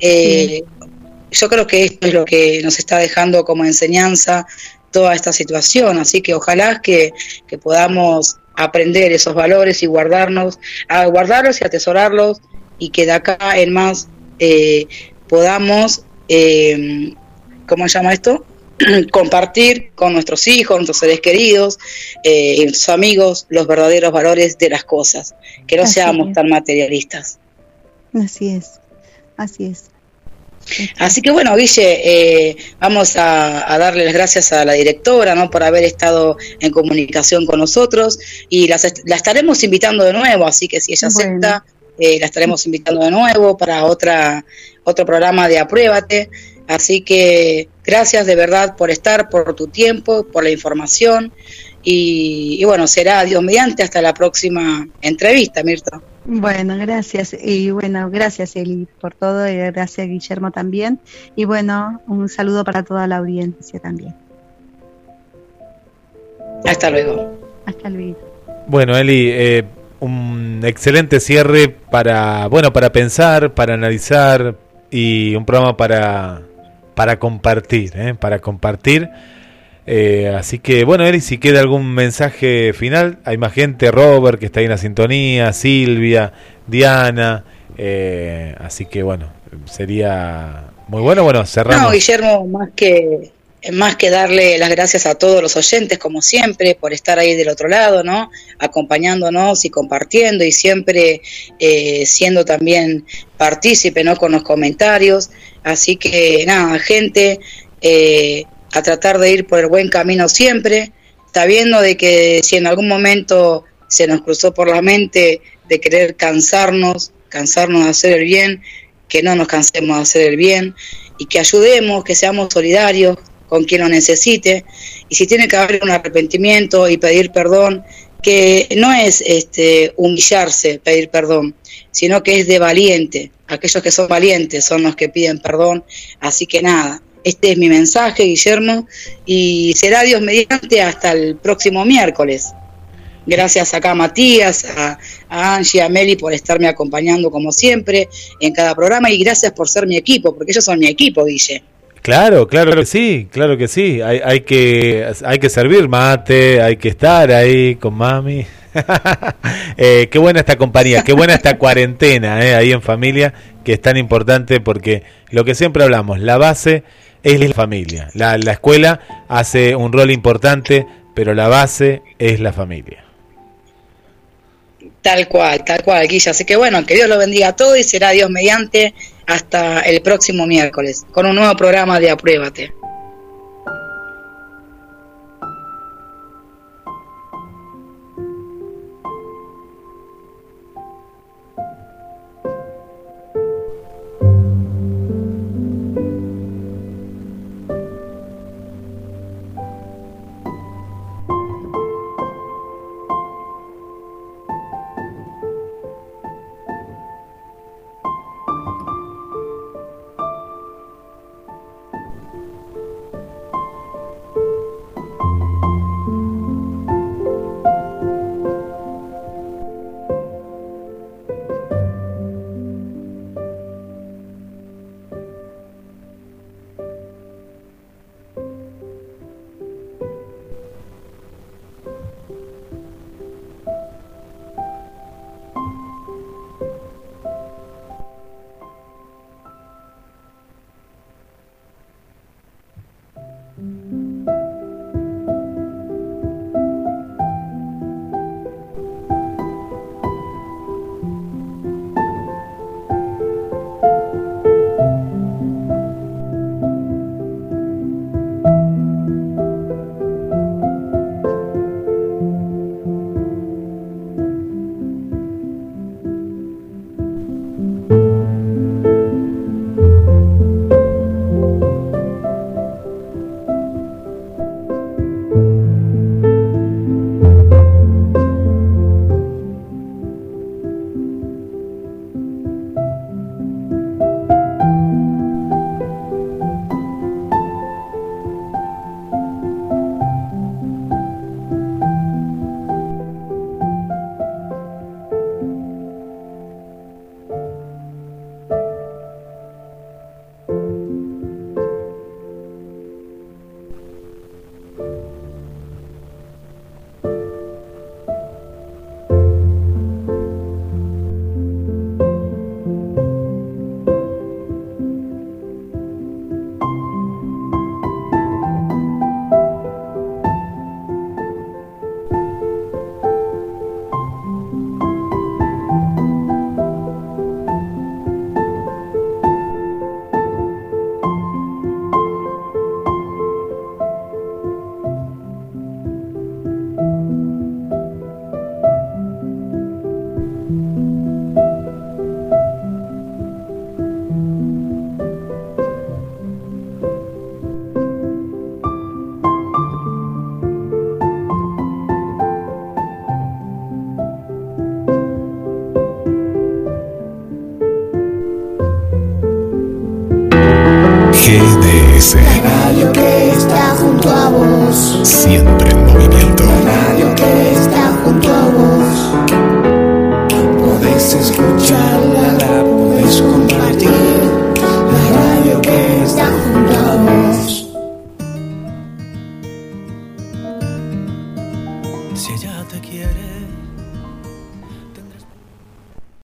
Eh, yo creo que esto es lo que nos está dejando como enseñanza toda esta situación, así que ojalá que, que podamos aprender esos valores y guardarnos, a guardarlos y atesorarlos y que de acá en más eh, podamos, eh, ¿cómo se llama esto? compartir con nuestros hijos, nuestros seres queridos eh, y nuestros amigos los verdaderos valores de las cosas, que no Así seamos es. tan materialistas. Así es, así es. Así que bueno, Guille, eh, vamos a, a darle las gracias a la directora ¿no? por haber estado en comunicación con nosotros y las la estaremos invitando de nuevo, así que si ella Bueno. acepta, eh, la estaremos invitando de nuevo para otra otro programa de Apruébate. Así que gracias de verdad por estar, por tu tiempo, por la información y, y bueno, será Dios mediante hasta la próxima entrevista, Mirta. Bueno, gracias. Y bueno, gracias Eli por todo y gracias Guillermo también. Y bueno, un saludo para toda la audiencia también. Hasta luego. Hasta luego. Bueno, Eli, eh, un excelente cierre para, bueno, para pensar, para analizar y un programa para, para compartir, ¿eh? para compartir. Eh, así que, bueno, Eli, si queda algún mensaje final, hay más gente, Robert, que está ahí en la sintonía, Silvia, Diana, eh, así que, bueno, sería muy bueno, bueno, cerramos. No, Guillermo, más que más que darle las gracias a todos los oyentes, como siempre, por estar ahí del otro lado, ¿no? Acompañándonos y compartiendo y siempre eh, siendo también partícipe, ¿no? Con los comentarios. Así que, nada, gente, eh, a tratar de ir por el buen camino siempre, sabiendo de que si en algún momento se nos cruzó por la mente de querer cansarnos, cansarnos de hacer el bien, que no nos cansemos de hacer el bien y que ayudemos, que seamos solidarios con quien lo necesite. Y si tiene que haber un arrepentimiento y pedir perdón, que no es este, humillarse, pedir perdón, sino que es de valiente. Aquellos que son valientes son los que piden perdón. Así que nada, este es mi mensaje, Guillermo, y será Dios mediante hasta el próximo miércoles. Gracias acá a Matías, a, a Angie, a Meli por estarme acompañando como siempre en cada programa y gracias por ser mi equipo, porque ellos son mi equipo, Guille. Claro, claro que sí, claro que sí. Hay, hay que hay que servir mate, hay que estar ahí con mami. eh, qué buena esta compañía, qué buena esta cuarentena eh, ahí en familia, que es tan importante porque lo que siempre hablamos, la base es la familia. La, la escuela hace un rol importante, pero la base es la familia. Tal cual, tal cual, Guilla. Así que bueno, que Dios lo bendiga a todos y será Dios mediante hasta el próximo miércoles con un nuevo programa de Apruébate.